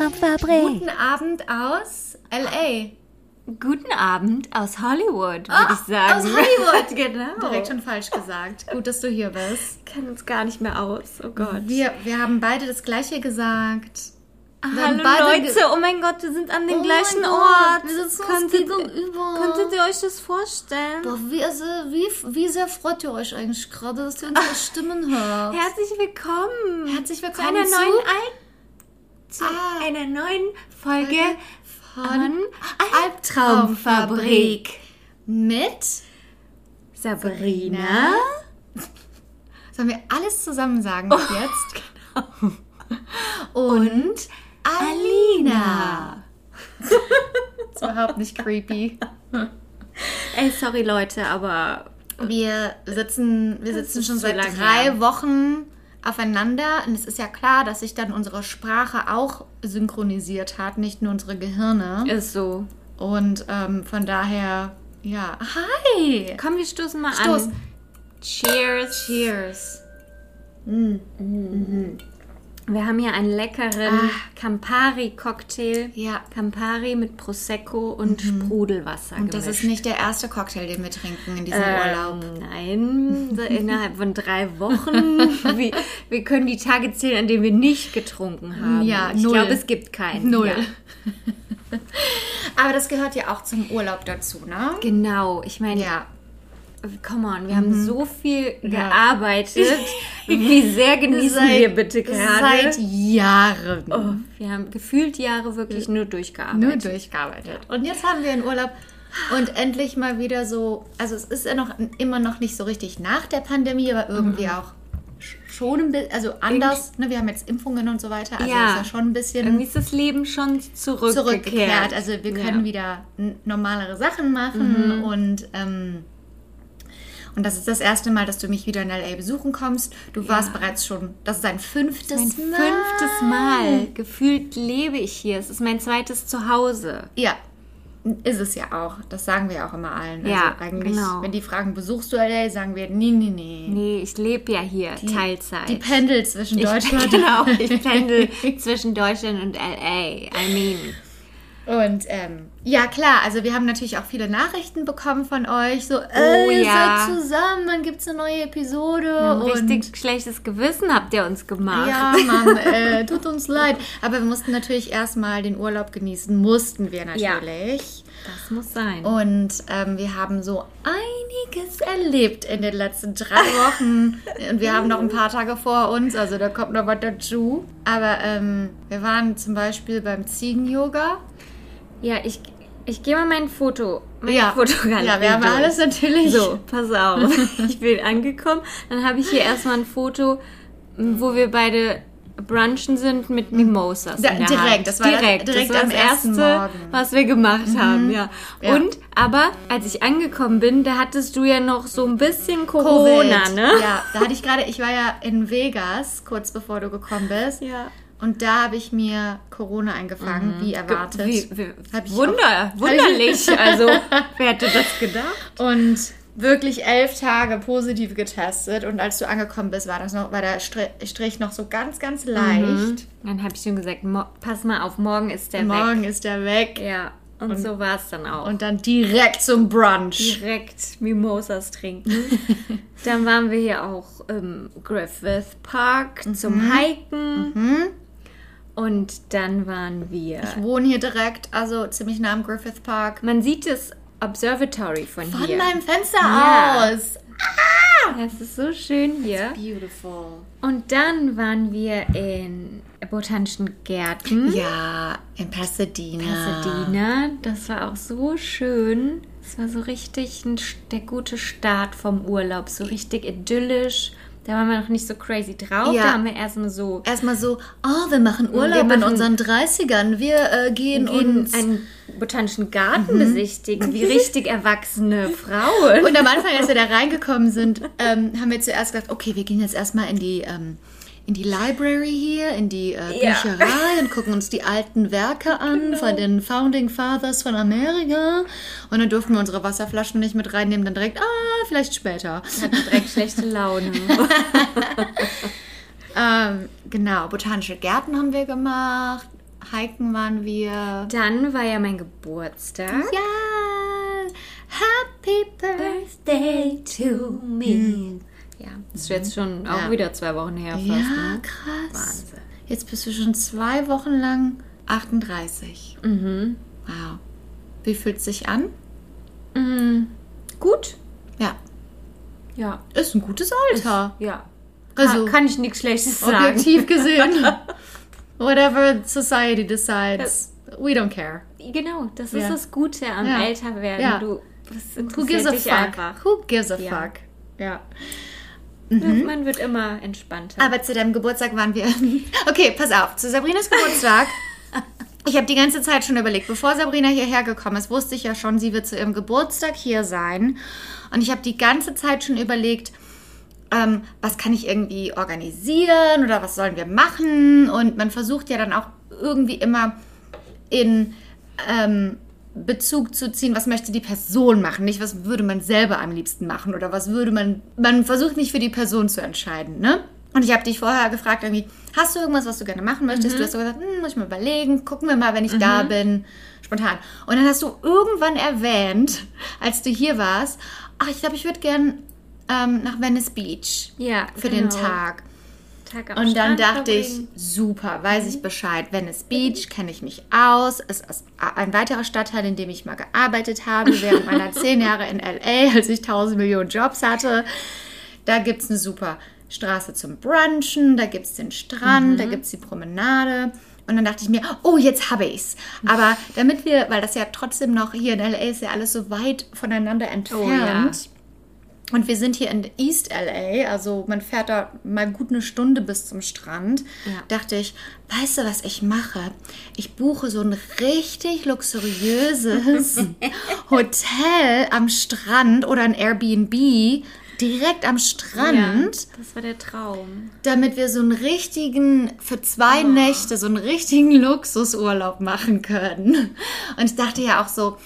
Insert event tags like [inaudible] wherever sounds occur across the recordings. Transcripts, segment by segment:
Albtraumfabrik. Guten Abend aus L.A. Guten Abend aus Hollywood, würde ich sagen. Aus Hollywood, [laughs] genau. Direkt schon falsch gesagt. Gut, dass du hier bist. kennen uns gar nicht mehr aus. Oh Gott. Wir, wir haben beide das Gleiche gesagt. Wir haben Hallo beide Leute, oh mein Gott, wir sind an dem Oh gleichen mein Ort. Gott, wir sitzen uns könntet, gegenüber. könntet ihr euch das vorstellen? Boah, wie, also, wie, wie sehr freut ihr euch eigentlich gerade, dass ihr unsere Stimmen hört? Herzlich willkommen. Herzlich zu willkommen einer zu- neuen, Al zu Ah. einer neuen Folge von Albtraumfabrik. Mit, Sabrina. sollen wir alles zusammen sagen bis jetzt? [laughs] Und Alina. [laughs] ist überhaupt nicht creepy. Ey, sorry Leute, aber Wir sitzen, wir sitzen schon seit drei. Wochen aufeinander und es ist ja klar, dass sich dann unsere Sprache auch synchronisiert hat, nicht nur unsere Gehirne. ist so. Und ähm, von daher, ja, hi! Komm, wir stoßen mal Stoß. an. Cheers. Cheers. Wir haben hier einen leckeren Ah. Campari-Cocktail. Ja. Campari mit Prosecco und Sprudelwasser Und das gemischt. ist nicht der erste Cocktail, den wir trinken in diesem ähm, Urlaub. Nein, innerhalb von drei Wochen. [laughs] wir, wir können die Tage zählen, an denen wir nicht getrunken haben. Ja, ich glaube, es gibt keinen. Null. Ja. [laughs] Aber das gehört ja auch zum Urlaub dazu, ne? Genau, ich meine, Ja. Come on, wir haben so viel Mhm. Ja. gearbeitet. [laughs] Wie sehr genießen wir bitte gerade? Seit Jahren. Oh, wir haben gefühlt Jahre wirklich nur durchgearbeitet. Nur durchgearbeitet. Und jetzt haben wir einen Urlaub und endlich mal wieder so, also es ist ja noch immer noch nicht so richtig nach der Pandemie, aber irgendwie auch sch- schon ein bisschen, also anders. Ne, wir haben jetzt Impfungen und so weiter, also Ja. ist ja schon ein bisschen Irgendwie ist das Leben schon zurückgekehrt. zurückgekehrt. Also wir können Ja. wieder normalere Sachen machen und ähm, und das ist das erste Mal, dass du mich wieder in LA besuchen kommst. Du warst bereits schon, das ist dein fünftes Mein Mal. fünftes Mal. Gefühlt lebe ich hier. Es ist mein zweites Zuhause. Ja, ist es ja auch. Das sagen wir auch immer allen. Ja, also eigentlich, genau. wenn die fragen, besuchst du LA, sagen wir, nee, nee, nee. Nee, ich lebe ja hier Teilzeit. Die pendelt zwischen ich, Deutschland [laughs] Genau, [laughs] ich pendel zwischen Deutschland und LA. I mean. Und ähm, ja, klar, also wir haben natürlich auch viele Nachrichten bekommen von euch. So, äh, Oh, ihr ja. seid zusammen, wann gibt's eine neue Episode? Richtig schlechtes Gewissen habt ihr uns gemacht. Ja, [laughs] Mann, äh, tut uns leid. Aber wir mussten natürlich erstmal den Urlaub genießen. Mussten wir natürlich. Das muss sein. Und ähm, wir haben so einiges erlebt in den letzten drei Wochen. [laughs] Und wir haben noch ein paar Tage vor uns, also da kommt noch was dazu. Aber ähm, wir waren zum Beispiel beim Ziegen-Yoga. Ja, ich, ich gehe mal mein Foto. Mein Ja. Fotogalerie Ja, wir haben durch. alles natürlich. So, [laughs] pass auf. [laughs] Ich bin angekommen. Dann habe ich hier erstmal ein Foto, wo wir beide brunchen sind mit Mimosas. Da- direkt, Hand. das war direkt. direkt das war das erste, Morgen. was wir gemacht haben, ja. Ja. Und, aber als ich angekommen bin, da hattest du ja noch so ein bisschen Corona, Covid. ne? Ja, da hatte ich gerade, ich war ja in Vegas, kurz bevor du gekommen bist. Ja. Und da habe ich mir Corona eingefangen, wie erwartet. Wie, wie, Wunder, [laughs] wunderlich. Also, wer hätte das gedacht? Und wirklich elf Tage positiv getestet. Und als du angekommen bist, war, das noch, war der Stri- Strich noch so ganz, ganz leicht. Dann habe ich schon gesagt, pass mal auf, morgen ist der Morgen weg. ist der weg. Ja, und, so war es dann auch. Und dann direkt zum Brunch. direkt Mimosas trinken. [laughs] Dann waren wir hier auch im Griffith Park Mhm. zum Hiken. Und dann waren wir. Ich wohne hier direkt, also ziemlich nah am Griffith Park. Man sieht das Observatory von, Von hier. meinem Fenster Ja. aus. Es ist so schön hier. Beautiful. Und dann waren wir in botanischen Gärten. Ja, in Pasadena. Pasadena. Das war auch so schön. Es war so richtig ein, der gute Start vom Urlaub. So richtig idyllisch. Da waren wir noch nicht so crazy drauf. Ja. Da haben wir erst mal so Erstmal so, oh, wir machen Urlaub Wir in machen- unseren 30ern. Wir äh, gehen, gehen uns... einen botanischen Garten besichtigen, wie richtig erwachsene Frauen. Und am Anfang, als wir da reingekommen sind, ähm, haben wir zuerst gedacht, okay, wir gehen jetzt erstmal in die, ähm, in die Library hier, in die äh, Ja. Bücherei [laughs] und gucken uns die alten Werke an von den Founding Fathers von Amerika. Und dann durften wir unsere Wasserflaschen nicht mit reinnehmen, dann direkt, ah, vielleicht später. hatten direkt schlechte Laune. [laughs] [laughs] Ähm, genau, botanische Gärten haben wir gemacht, hiken waren wir. Dann war ja mein Geburtstag. Ja, Happy Birthday to me. Ja, das ist jetzt schon auch Ja. wieder zwei Wochen her fast. Ja, ne? krass. Wahnsinn. Jetzt bist du schon zwei Wochen lang 38. Mhm. Wow. Wie fühlt es sich an? Mhm. Gut. Ja, Ja. ist ein gutes Alter. Ja. Also- kann, ich nichts Schlechtes sagen. Objektiv gesehen. [laughs] Whatever society decides, we don't care. Genau, das ist Ja. das Gute am Ja. Älterwerden. Ja. Du, das Who gives interessiert a dich fuck? einfach. Who gives a Ja. fuck? Ja. Man wird immer entspannter. Aber zu deinem Geburtstag waren wir. [laughs] Okay, pass auf. Zu Sabrinas Geburtstag. Ich habe die ganze Zeit schon überlegt, bevor Sabrina hierher gekommen ist, wusste ich ja schon, sie wird zu ihrem Geburtstag hier sein. Und ich habe die ganze Zeit schon überlegt, ähm, was kann ich irgendwie organisieren oder was sollen wir machen? Und man versucht ja dann auch irgendwie immer in ähm, Bezug zu ziehen, was möchte die Person machen, nicht was würde man selber am liebsten machen oder was würde man, man versucht nicht für die Person zu entscheiden, ne? Und ich habe dich vorher gefragt, irgendwie, hast du irgendwas, was du gerne machen möchtest? Du hast so gesagt, hm, muss ich mal überlegen, gucken wir mal, wenn ich da bin, spontan. Und dann hast du irgendwann erwähnt, als du hier warst, ach, ich glaube, ich würde gern ähm, nach Venice Beach ja, für den genau. Tag. Tag am Und dann Strand dachte ich, verbringen. super, weiß ich Bescheid. Venice Beach kenne ich mich aus. Es ist ein weiterer Stadtteil, in dem ich mal gearbeitet habe, [laughs] während meiner zehn Jahre in L.A., als ich tausend Millionen Jobs hatte. Da gibt es eine super Straße zum Brunchen, da gibt es den Strand, da gibt es die Promenade. Und dann dachte ich mir, oh, jetzt habe ich's. Aber [laughs] damit wir, weil das ja trotzdem noch hier in L.A. ist ja alles so weit voneinander entfernt. Und wir sind hier in East LA, also man fährt da mal gut eine Stunde bis zum Strand. Ja. Dachte ich, weißt du, was ich mache? Ich buche so ein richtig luxuriöses [laughs] Hotel am Strand oder ein Airbnb direkt am Ja, Strand, das war der Traum. damit wir so einen richtigen, für zwei Nächte, so einen richtigen Luxusurlaub machen können. Und ich dachte ja auch so,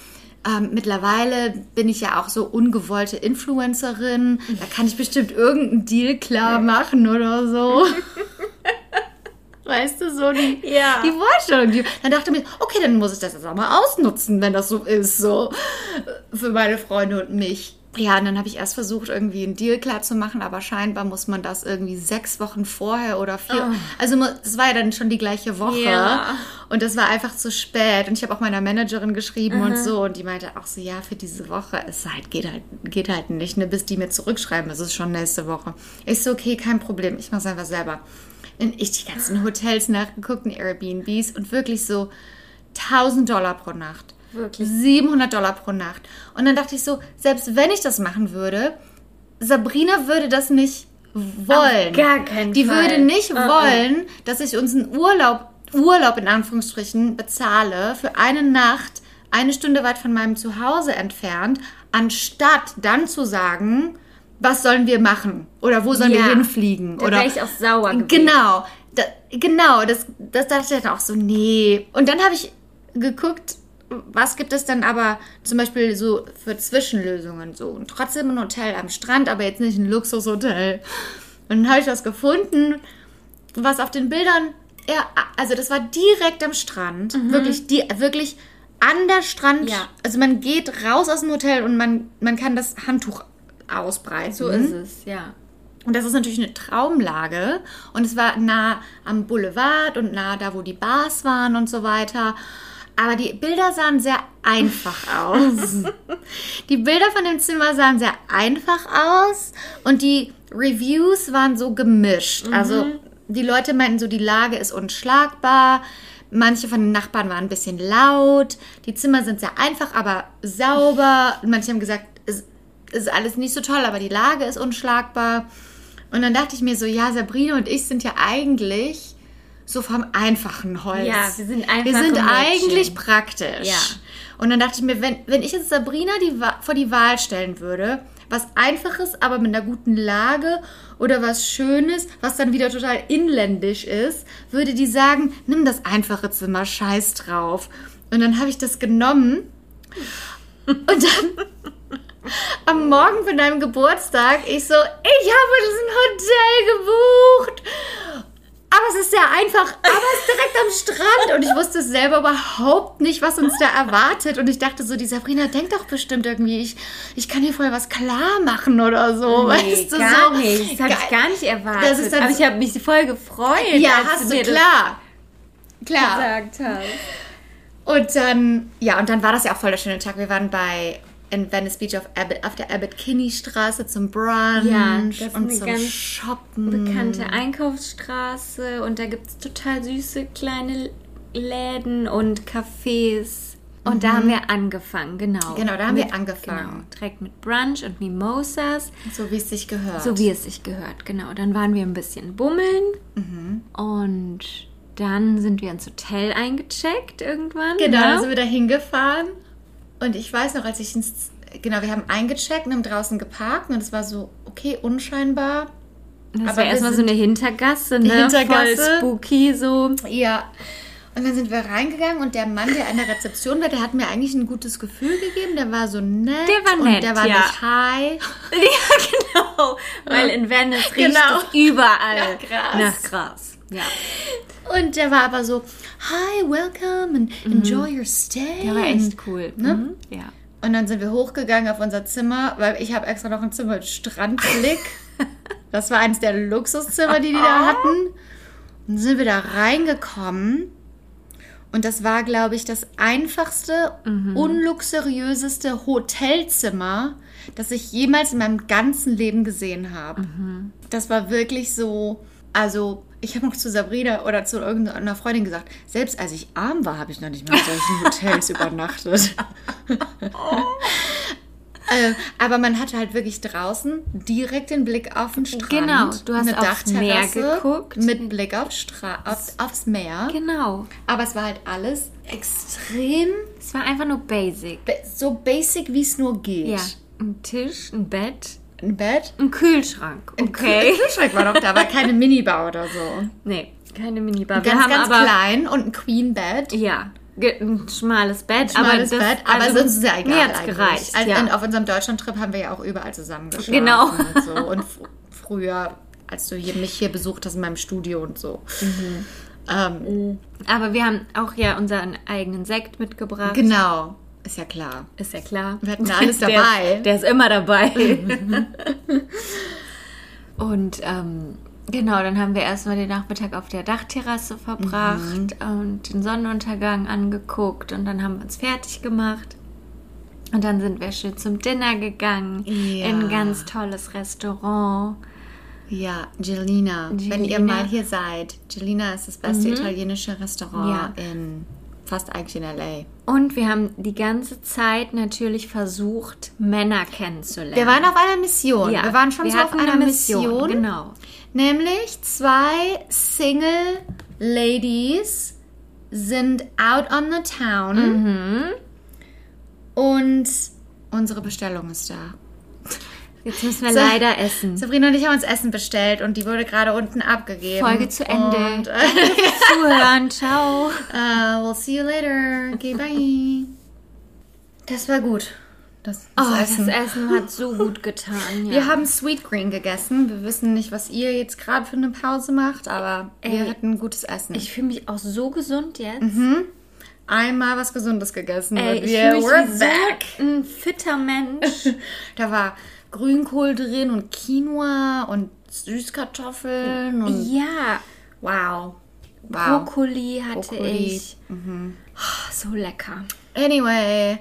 ähm, mittlerweile bin ich ja auch so ungewollte Influencerin. Da kann ich bestimmt irgendeinen Deal klar machen oder so. [laughs] Weißt du, so die, Ja. die Vorstellung. Die, dann dachte ich mir, okay, dann muss ich das jetzt auch mal ausnutzen, wenn das so ist, so für meine Freunde und mich. Ja, und dann habe ich erst versucht, irgendwie einen Deal klar zu machen, aber scheinbar muss man das irgendwie sechs Wochen vorher oder vier. Also mu- es war ja dann schon die gleiche Woche. Ja. Und das war einfach zu spät. Und ich habe auch meiner Managerin geschrieben und so. Und die meinte auch so, ja, für diese Woche, es halt, geht halt, geht halt nicht, ne, bis die mir zurückschreiben. Es ist schon nächste Woche. Ich so, okay, kein Problem. Ich mache es einfach selber. Und ich die ganzen Hotels nachgeguckt, und Airbnbs und wirklich so 1000 Dollar pro Nacht. Wirklich. 700 Dollar pro Nacht. Und dann dachte ich so, selbst wenn ich das machen würde, Sabrina würde das nicht wollen. Auf gar keinen Die Fall. würde nicht -uh. wollen, dass ich uns einen Urlaub, Urlaub in Anführungsstrichen, bezahle für eine Nacht, eine Stunde weit von meinem Zuhause entfernt, anstatt dann zu sagen, was sollen wir machen? Oder wo sollen wir Ja. hinfliegen? Da Oder wäre ich auch sauer gewesen. Genau, da, genau, das, das dachte ich dann auch so, nee. Und dann habe ich geguckt, was gibt es dann aber zum Beispiel so für Zwischenlösungen so. Und trotzdem ein Hotel am Strand, aber jetzt nicht ein Luxushotel. Und dann habe ich was gefunden, was auf den Bildern, ja, also das war direkt am Strand, wirklich, die, wirklich an der Strand. Mhm. Ja. Also man geht raus aus dem Hotel und man, man kann das Handtuch ausbreiten. So ist es, ja. Und das ist natürlich eine Traumlage. Und es war nah am Boulevard und nah da, wo die Bars waren und so weiter. Aber die Bilder sahen sehr einfach aus. [laughs] die Bilder von dem Zimmer sahen sehr einfach aus. Und die Reviews waren so gemischt. Also die Leute meinten so, die Lage ist unschlagbar. Manche von den Nachbarn waren ein bisschen laut. Die Zimmer sind sehr einfach, aber sauber. Manche haben gesagt, es ist alles nicht so toll, aber die Lage ist unschlagbar. Und dann dachte ich mir so, ja, Sabrina und ich sind ja eigentlich so vom einfachen Holz. Ja, wir sind einfache Wir sind Mädchen. eigentlich praktisch. Ja. Und dann dachte ich mir, wenn, wenn ich jetzt Sabrina die, vor die Wahl stellen würde, was Einfaches, aber mit einer guten Lage oder was Schönes, was dann wieder total inländisch ist, würde die sagen, nimm das einfache Zimmer, scheiß drauf. Und dann habe ich das genommen und dann [laughs] am Morgen von deinem Geburtstag, ich so, ich habe das Hotel gebucht. Aber es ist sehr einfach, aber es ist direkt am Strand. Und ich wusste selber überhaupt nicht, was uns da erwartet. Und ich dachte so, die Sabrina denkt doch bestimmt irgendwie, ich, ich kann hier vorher was klar machen oder so. Nee, weißt du, gar so. nicht. Das habe ich gar nicht erwartet. Aber so- ich habe mich voll gefreut, Ja, als hast du, mir klar. Klar. gesagt hast. Und dann, ja, und dann war das ja auch voll der schöne Tag. Wir waren bei in Venice Beach auf, Abbott, auf der Abbott Kinney Straße zum Brunch Ja, das ist und eine zum ganz Shoppen. Bekannte Einkaufsstraße und da gibt es total süße kleine Läden und Cafés. Und da haben wir angefangen, genau. Mhm. Genau, da haben wir Mit- angefangen. Genau, direkt mit Brunch und Mimosas, So wie es sich gehört. so wie es sich gehört, genau. Dann waren wir ein bisschen bummeln Mhm. und dann sind wir ins Hotel eingecheckt irgendwann. Genau, ne? dann sind wir da hingefahren. Und ich weiß noch, als ich ins. Genau, wir haben eingecheckt und haben draußen geparkt. Und es war so, okay, unscheinbar. Das aber war erstmal so eine Hintergasse, ne? Hintergasse. Voll spooky so. Ja. Und dann sind wir reingegangen und der Mann, der an der Rezeption war, der hat mir eigentlich ein gutes Gefühl gegeben. Der war so nett. Der war Und nett, der war ja. nicht high. [laughs] Ja, genau. Weil in Venice riecht Genau. es überall Nach Gras. Nach Gras. Ja. Und der war aber so, hi, welcome and enjoy your stay. Mhm. Der war echt cool. Ne? Mhm. Ja. Und dann sind wir hochgegangen auf unser Zimmer, weil ich habe extra noch ein Zimmer mit Strandblick. [laughs] Das war eines der Luxuszimmer, die die da hatten. Und dann sind wir da reingekommen. Und das war, glaube ich, das einfachste, unluxuriöseste Hotelzimmer, das ich jemals in meinem ganzen Leben gesehen habe. Das war wirklich so, also ich habe noch zu Sabrina oder zu irgendeiner Freundin gesagt, selbst als ich arm war, habe ich noch nicht mehr in solchen [laughs] Hotels übernachtet. [laughs] Äh, aber man hatte halt wirklich draußen direkt den Blick auf den Strand. Genau, du hast eine aufs Meer geguckt. Mit Blick auf Stra auf, aufs Meer. Genau. Aber es war halt alles extrem Es war einfach nur basic. ba- so basic, wie es nur geht. Ja. Ein Tisch, ein Bett, Ein Bett. ein Kühlschrank. Ein Okay. Kühlschrank war noch da, aber keine [laughs] Minibar oder so. Nee, keine Minibar. Wir Ganz, haben ganz aber klein und ein Queen Bed. ja, ein schmales Bett, Schmales aber das, Bett, aber also, sonst ist ja egal. Mir gereicht. Also ja. auf unserem Deutschland-Trip haben wir ja auch überall zusammen geschlafen. Genau. Und, so. und früher, als du hier, mich hier besucht hast in meinem Studio und so. Mhm. Ähm, aber wir haben auch ja unseren eigenen Sekt mitgebracht. genau, ist ja klar. Ist ja klar. Wir hatten da alles [laughs] Der- dabei. Der, ist immer dabei. [laughs] Und ähm, genau, dann haben wir erstmal den Nachmittag auf der Dachterrasse verbracht Mhm. und den Sonnenuntergang angeguckt und dann haben wir uns fertig gemacht. Und dann sind wir schön zum Dinner gegangen Ja. in ein ganz tolles Restaurant. Ja, Gelina, wenn ihr Gelina. Mhm. mal hier seid. Gelina ist das beste italienische Restaurant Ja. in fast eigentlich in L.A. Und wir haben die ganze Zeit natürlich versucht, Männer kennenzulernen. Wir waren auf einer Mission. Ja, wir waren schon wir so auf einer eine Mission. Mission, genau. Nämlich zwei Single Ladies sind out on the town. Mhm. Und unsere Bestellung ist da. Jetzt müssen wir So. leider essen. Sabrina und ich haben uns Essen bestellt und die wurde gerade unten abgegeben. Folge zu Ende. Und, äh, [laughs] Zuhören, ciao. uh, we'll see you later. Okay, bye. Das war gut. Das, das Oh, Essen. das Essen hat so gut getan. [laughs] Ja. Wir haben Sweet Green gegessen. Wir wissen nicht, was ihr jetzt gerade für eine Pause macht, aber wir Ey, hatten gutes Essen. ich fühle mich auch so gesund jetzt. Einmal was Gesundes gegessen. Ey, und ich wir fühle mich were back. so ein fitter Mensch. [laughs] Da war Grünkohl drin und Quinoa und Süßkartoffeln und ja, wow. Wow. Brokkoli hatte Brokkoli. ich. Oh, so lecker. Anyway,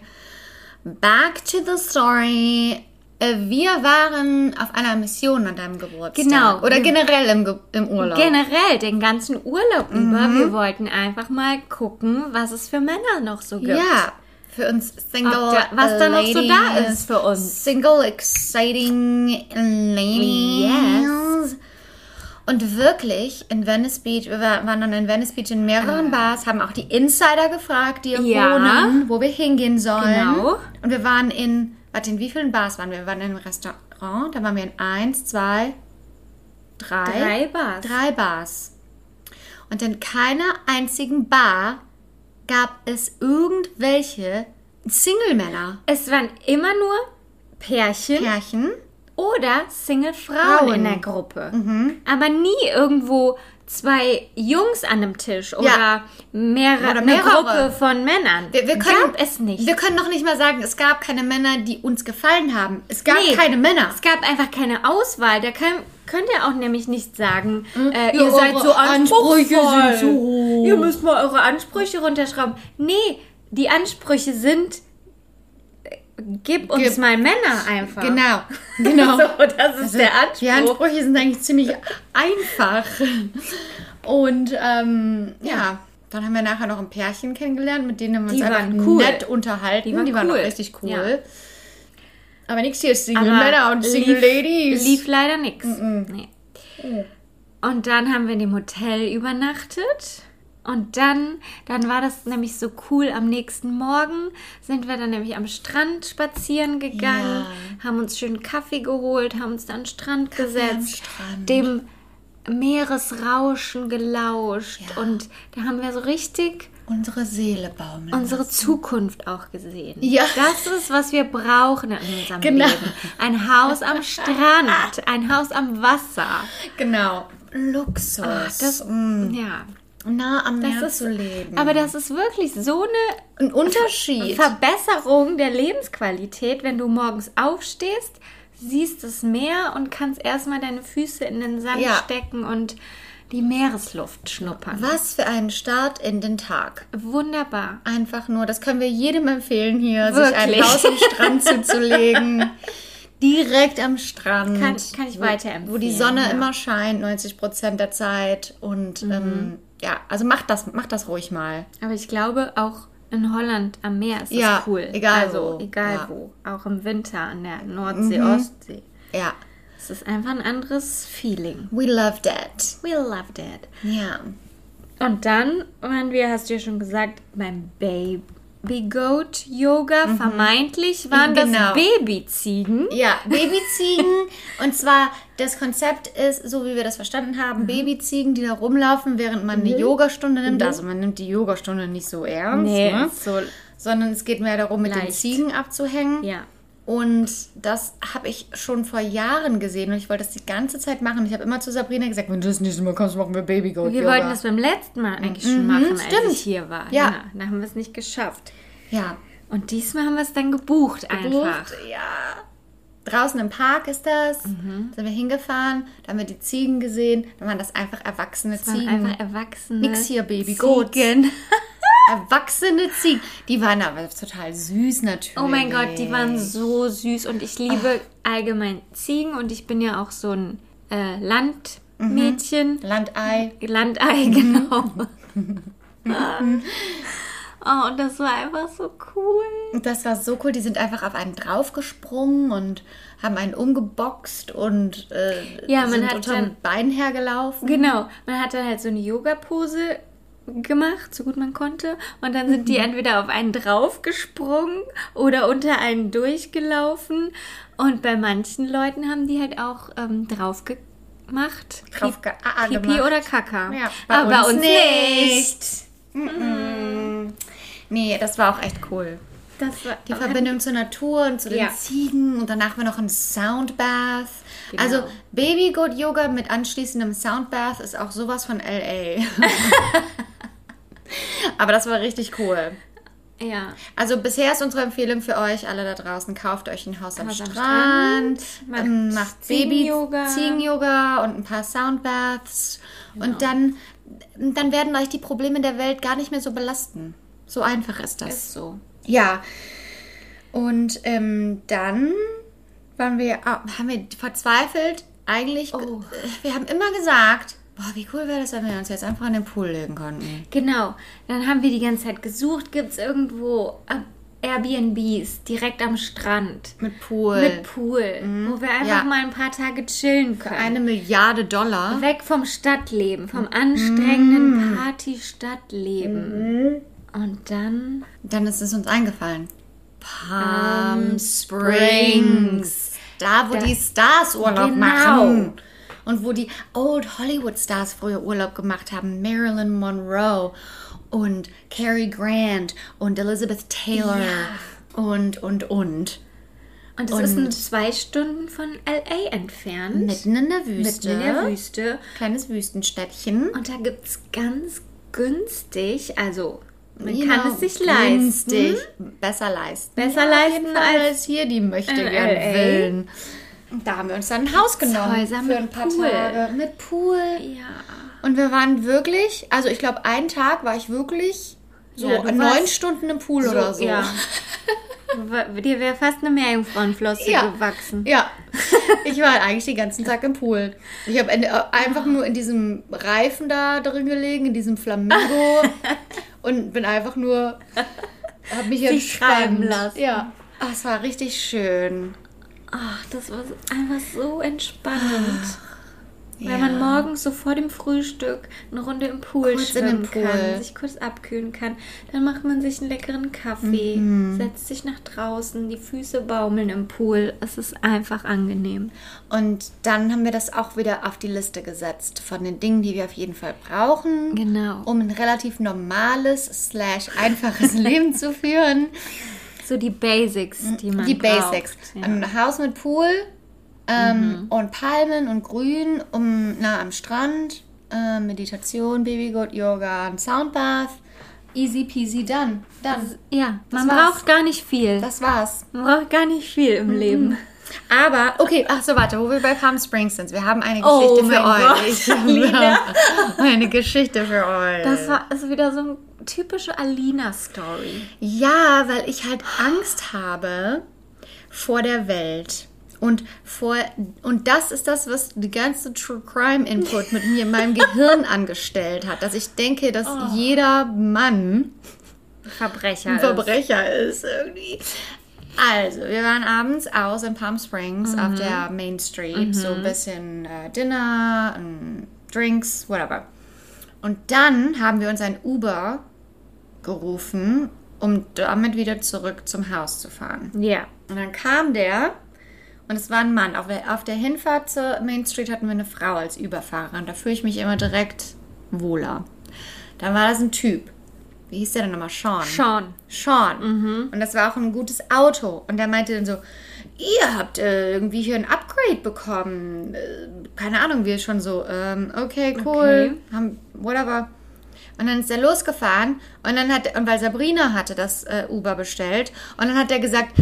back to the story. Äh, Wir waren auf einer Mission an deinem Geburtstag. Genau. Oder generell im, Ge im Urlaub. Generell, den ganzen Urlaub Mhm. über, wir wollten einfach mal gucken, was es für Männer noch so gibt. Ja, für uns Single da- was da noch so da ist für uns. Single exciting ladies. Yes. Und wirklich, in Venice Beach, wir war- waren dann in Venice Beach in mehreren Bars, haben auch die Insider gefragt, die hier Ja. wohnen, wo wir hingehen sollen. Genau. Und wir waren in, warte, in wie vielen Bars waren wir? Wir waren in einem Restaurant, da waren wir in eins, zwei, drei. Drei Bars. Drei Bars. Und in keiner einzigen Bar gab es irgendwelche Single-Männer. Es waren immer nur Pärchen Pärchen. oder Single-Frauen Frauen. Mhm. in der Gruppe. Aber nie irgendwo zwei Jungs an einem Tisch oder, Ja. mehrere, Oder mehrere. Gruppe von Männern. Wir, wir können, Gab es nicht. Wir können noch nicht mal sagen, es gab keine Männer, die uns gefallen haben. Es gab Nee. keine Männer. Es gab einfach keine Auswahl. Da kann, könnt ihr auch nämlich nicht sagen, äh, Hm? Ja, ihr seid eure so Ansprüche anspruchsvoll. sind so hoch. Ihr müsst mal eure Ansprüche runterschrauben. Nee, die Ansprüche sind, äh, gib uns Gib- mal Männer einfach. Genau, [laughs] genau. So, das ist der Anspruch. Die Ansprüche sind eigentlich ziemlich einfach. Und ähm, ja. dann haben wir nachher noch ein Pärchen kennengelernt, mit denen haben wir uns Die einfach waren cool. nett unterhalten. Die waren auch cool. richtig cool. Ja. Aber nichts hier, Single Aber Männer und Single lief, Ladies. Lief leider nichts. Nee. Und dann haben wir in dem Hotel übernachtet. Und dann, dann war das nämlich so cool. Am nächsten Morgen sind wir dann nämlich am Strand spazieren gegangen, haben uns schön Kaffee geholt, haben uns dann an den Strand gesetzt, Strand. dem Meeresrauschen gelauscht. Und da haben wir so richtig Unsere Seele baumeln. unsere Zukunft auch gesehen. Ja. Das ist, was wir brauchen in unserem Genau. Leben. Ein Haus am Strand, ein Haus am Wasser. Genau. Luxus. Das, Mm. ja. nah am Meer Das ist, zu leben. aber das ist wirklich so eine ein Unterschied. Verbesserung der Lebensqualität, wenn du morgens aufstehst, siehst das Meer und kannst erstmal deine Füße in den Sand Ja. stecken und die Meeresluft schnuppern. Was für ein Start in den Tag. Wunderbar. Einfach nur, das können wir jedem empfehlen hier, sich ein Wirklich. Haus am Strand zuzulegen. [laughs] Direkt am Strand. Kann- kann ich weiterempfehlen, Wo die Sonne ja. immer scheint, 90 Prozent der Zeit. Und ähm, ja, also macht das, macht das ruhig mal. Aber ich glaube, auch in Holland am Meer ist das Ja, cool. egal also, wo. egal Ja. Mhm. wo. Auch im Winter an der Nordsee, Ostsee. Ja. Es ist einfach ein anderes Feeling. We love that. We loved it. Ja. Und dann waren wir, hast du ja schon gesagt, beim Baby Goat Yoga. Vermeintlich waren Genau. das Babyziegen. Ja, [laughs] Babyziegen. und zwar, das Konzept ist, so wie wir das verstanden haben, Mhm. Babyziegen, die da rumlaufen, während man eine Yogastunde nimmt. Also man nimmt die Yogastunde nicht so ernst, Nee, ne? so sondern es geht mehr darum, mit den Leicht. Ziegen abzuhängen. Ja. Und das habe ich schon vor Jahren gesehen und ich wollte das die ganze Zeit machen. Ich habe immer zu Sabrina gesagt, wenn du das nächste Mal kommst, machen wir Baby Goat Wir Yoga. wollten das beim letzten Mal eigentlich schon machen, als stimmt. ich hier war. Ja. Dann haben wir es nicht geschafft. Ja. Und diesmal haben wir es dann gebucht, einfach. Gebucht, Ja. Draußen im Park ist das. Mhm. Sind wir hingefahren, da haben wir die Ziegen gesehen. Dann waren das einfach erwachsene Das Ziegen. einfach erwachsene Nix hier, Baby Goats. [laughs] Erwachsene Ziegen. Die waren aber total süß natürlich. Oh mein Gott, die waren so süß und ich liebe allgemein Ziegen und ich bin ja auch so ein äh, Landmädchen. Landei. Landei, genau. [laughs] oh, und das war einfach so cool. Das war so cool. Die sind einfach auf einen draufgesprungen und haben einen umgeboxt und äh, Ja, man sind hat unterm dann- Bein hergelaufen. Genau, man hat dann halt so eine Yoga-Pose gemacht, so gut man konnte. Und dann sind die entweder auf einen draufgesprungen oder unter einen durchgelaufen. Und bei manchen Leuten haben die halt auch ähm, drauf gemacht. Drauf ge- ah, ah, Pipi gemacht. oder Kaka. Ja, Aber bei uns nicht. Mm-mm. Nee, das war auch echt cool. Das war Die Verbindung zur Natur und zu den Ja. Ziegen und danach war noch ein Soundbath. Genau. Also Baby Goat Yoga mit anschließendem Soundbath ist auch sowas von LA. [laughs] Aber das war richtig cool. Ja. Also bisher ist unsere Empfehlung für euch alle da draußen, kauft euch ein Haus am Haus am Strand, Strand, macht ähm, macht Baby Ziegen-Yoga. Ziegen-Yoga und ein paar Soundbaths und dann, dann werden euch die Probleme der Welt gar nicht mehr so belasten. So einfach ist das. Ist so. Ja. Und ähm, dann waren wir, ah, haben wir verzweifelt eigentlich, ge- Oh. äh, wir haben immer gesagt, boah, wie cool wäre das, wenn wir uns jetzt einfach in den Pool legen konnten. Genau. Dann haben wir die ganze Zeit gesucht, gibt es irgendwo äh, Airbnbs direkt am Strand. Mit Pool. Mit Pool. Wo wir einfach Ja. mal ein paar Tage chillen können. Eine Milliarde Dollar. Weg vom Stadtleben, vom anstrengenden Party-Stadtleben. Und dann Dann ist es uns eingefallen. Palm Springs. Da, wo Da- die Stars Urlaub Genau. machen. Und wo die Old Hollywood Stars früher Urlaub gemacht haben. Marilyn Monroe und Cary Grant und Elizabeth Taylor und, und, und. Und es ist nur zwei Stunden von LA entfernt. Mitten in der Wüste. Mitten in der Wüste. Kleines Wüstenstädtchen. Und da gibt es ganz günstig, also man Genau, kann es sich leisten. günstig. Besser leisten. Besser auf leisten als hier die möchte gern. Willen. Und da haben wir uns dann ein Haus genommen Häuser für ein paar Pool. Tage mit Pool. Ja. Und wir waren wirklich, also ich glaube, einen Tag war ich wirklich so Ja, neun Stunden im Pool oder so. Ja. [laughs] Dir wäre fast eine Meerjungfrauenflosse Ja. gewachsen. Ja, [laughs] ich war eigentlich den ganzen Tag im Pool. Ich habe einfach nur in diesem Reifen da drin gelegen, in diesem Flamingo [laughs] und bin einfach nur, habe mich Sich entspannt. lassen. Ja, Ach, es war richtig schön. Ach, das war einfach so entspannend. Weil Ja. man morgens so vor dem Frühstück eine Runde im Pool Kurz schwimmen Pool. kann, sich kurz abkühlen kann. Dann macht man sich einen leckeren Kaffee, Mhm. setzt sich nach draußen, die Füße baumeln im Pool. Es ist einfach angenehm. Und dann haben wir das auch wieder auf die Liste gesetzt von den Dingen, die wir auf jeden Fall brauchen, Genau. um ein relativ normales slash einfaches [laughs] Leben zu führen. So die Basics, die man die braucht. Basics. Ja. Ein Haus mit Pool ähm, und Palmen und Grün um, nah am Strand, äh, Meditation, Babygoat, Yoga, ein Soundbath. Easy peasy done. Dann. ja, man war's. braucht gar nicht viel. Das war's. man braucht gar nicht viel im Mhm. Leben. Aber, okay, ach so, warte, wo wir bei Palm Springs sind. Wir haben eine Oh Geschichte für mein euch. Gott, [laughs] [laughs] eine Geschichte für euch. Das war ist wieder so eine typische Alina-Story. Ja, weil ich halt Angst habe vor der Welt. Und vor und das ist das, was die ganze True Crime Input mit mir in meinem Gehirn [laughs] angestellt hat, dass ich denke, dass jeder Mann Verbrecher. ein ist. Verbrecher ist irgendwie. Also, wir waren abends aus in Palm Springs auf der Main Street, so ein bisschen äh, Dinner, Drinks, whatever. Und dann haben wir uns ein Uber gerufen, um damit wieder zurück zum Haus zu fahren. Ja. Und dann kam der und es war ein Mann. Auf der, auf der Hinfahrt zur Main Street hatten wir eine Frau als Überfahrerin. Da fühle ich mich immer direkt wohler. Dann war das ein Typ. Wie hieß der denn nochmal? Sean. Sean. Sean. Und das war auch ein gutes Auto. Und der meinte dann so, ihr habt äh, irgendwie hier ein Upgrade bekommen. Äh, keine Ahnung, wir schon so, ähm, okay, cool. Okay. Haben, whatever. Und dann ist er losgefahren und dann hat, und weil Sabrina hatte das äh, Uber bestellt und dann hat er gesagt,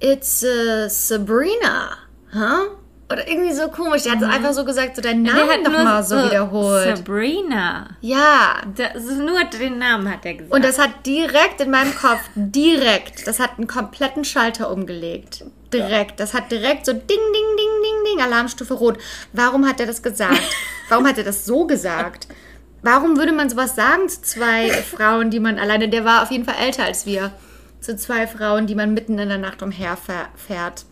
it's äh, Sabrina, huh? Oder irgendwie so komisch. Der hat einfach so gesagt, so deinen Namen noch mal so wiederholt. Sabrina. Ja, Das nur den Namen hat er gesagt. und das hat direkt in meinem Kopf, direkt, das hat einen kompletten Schalter umgelegt. Direkt. Das hat direkt so ding, ding, ding, ding, ding, Alarmstufe rot. Warum hat er das gesagt? [laughs] Warum hat er das so gesagt? Warum würde man sowas sagen zu zwei [laughs] Frauen, die man alleine, der war auf jeden Fall älter als wir, zu zwei Frauen, die man mitten in der Nacht umherfährt.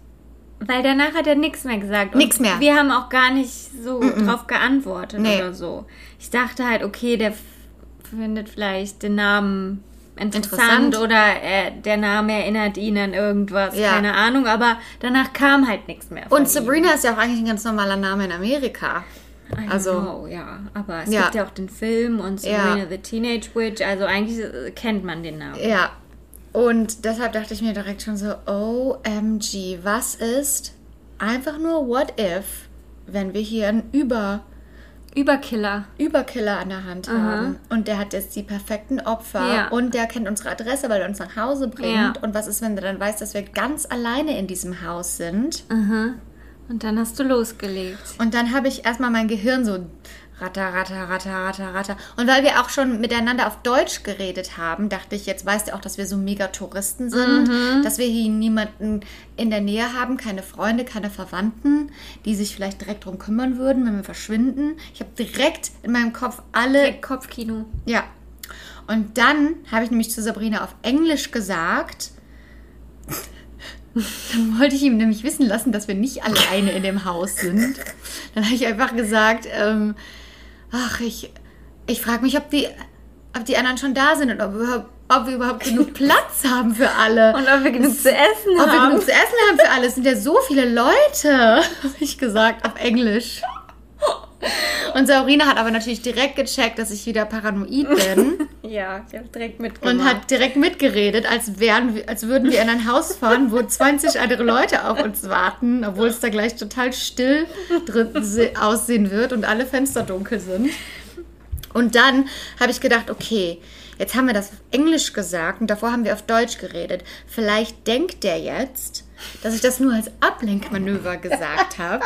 Weil danach hat er nichts mehr gesagt. Nix mehr. Wir haben auch gar nicht so drauf geantwortet Nee. oder so. Ich dachte halt, okay, der findet vielleicht den Namen interessant, Interessant. oder er, der Name erinnert ihn an irgendwas, Ja. keine Ahnung, aber danach kam halt nichts mehr. Und Sabrina ist ja auch eigentlich ein ganz normaler Name in Amerika. I also- know, ja. Aber es Ja. gibt ja auch den Film und Ja. Sabrina the Teenage Witch, also eigentlich äh, kennt man den Namen. Ja. Und deshalb dachte ich mir direkt schon so, OMG, was ist einfach nur what if, wenn wir hier einen Über, Überkiller. Überkiller an der Hand haben und der hat jetzt die perfekten Opfer Ja. und der kennt unsere Adresse, weil er uns nach Hause bringt. Ja. Und was ist, wenn der dann weiß, dass wir ganz alleine in diesem Haus sind? Und dann hast du losgelegt. Und dann habe ich erstmal mein Gehirn so ratter, ratter, ratter, ratter, ratter. Und weil wir auch schon miteinander auf Deutsch geredet haben, dachte ich, jetzt weißt du auch, dass wir so mega Touristen sind, dass wir hier niemanden in der Nähe haben, keine Freunde, keine Verwandten, die sich vielleicht direkt drum kümmern würden, wenn wir verschwinden. Ich habe direkt in meinem Kopf alle Kopfkino. ja. Und dann habe ich nämlich zu Sabrina auf Englisch gesagt, [laughs] Dann wollte ich ihm nämlich wissen lassen, dass wir nicht alleine in dem Haus sind. Dann habe ich einfach gesagt, ähm, ach, ich, ich frage mich, ob die, ob die anderen schon da sind und ob wir, überhaupt- ob wir überhaupt genug Platz haben für alle. [laughs] Und ob wir genug zu essen ob wir haben. genug zu essen haben für alle. Es sind ja so viele Leute, [laughs] habe ich gesagt, auf Englisch. [laughs] Und Sabrina hat aber natürlich direkt gecheckt, dass ich wieder paranoid bin. [laughs] ja, ich habe direkt mitgemacht. Und hat direkt mitgeredet, als, wären als würden wir in ein Haus fahren, wo 20 andere Leute auf uns warten, obwohl es da gleich total still drin se- aussehen wird und alle Fenster dunkel sind. Und dann habe ich gedacht, okay, jetzt haben wir das auf Englisch gesagt und davor haben wir auf Deutsch geredet. Vielleicht denkt der jetzt, dass ich das nur als Ablenkmanöver gesagt habe.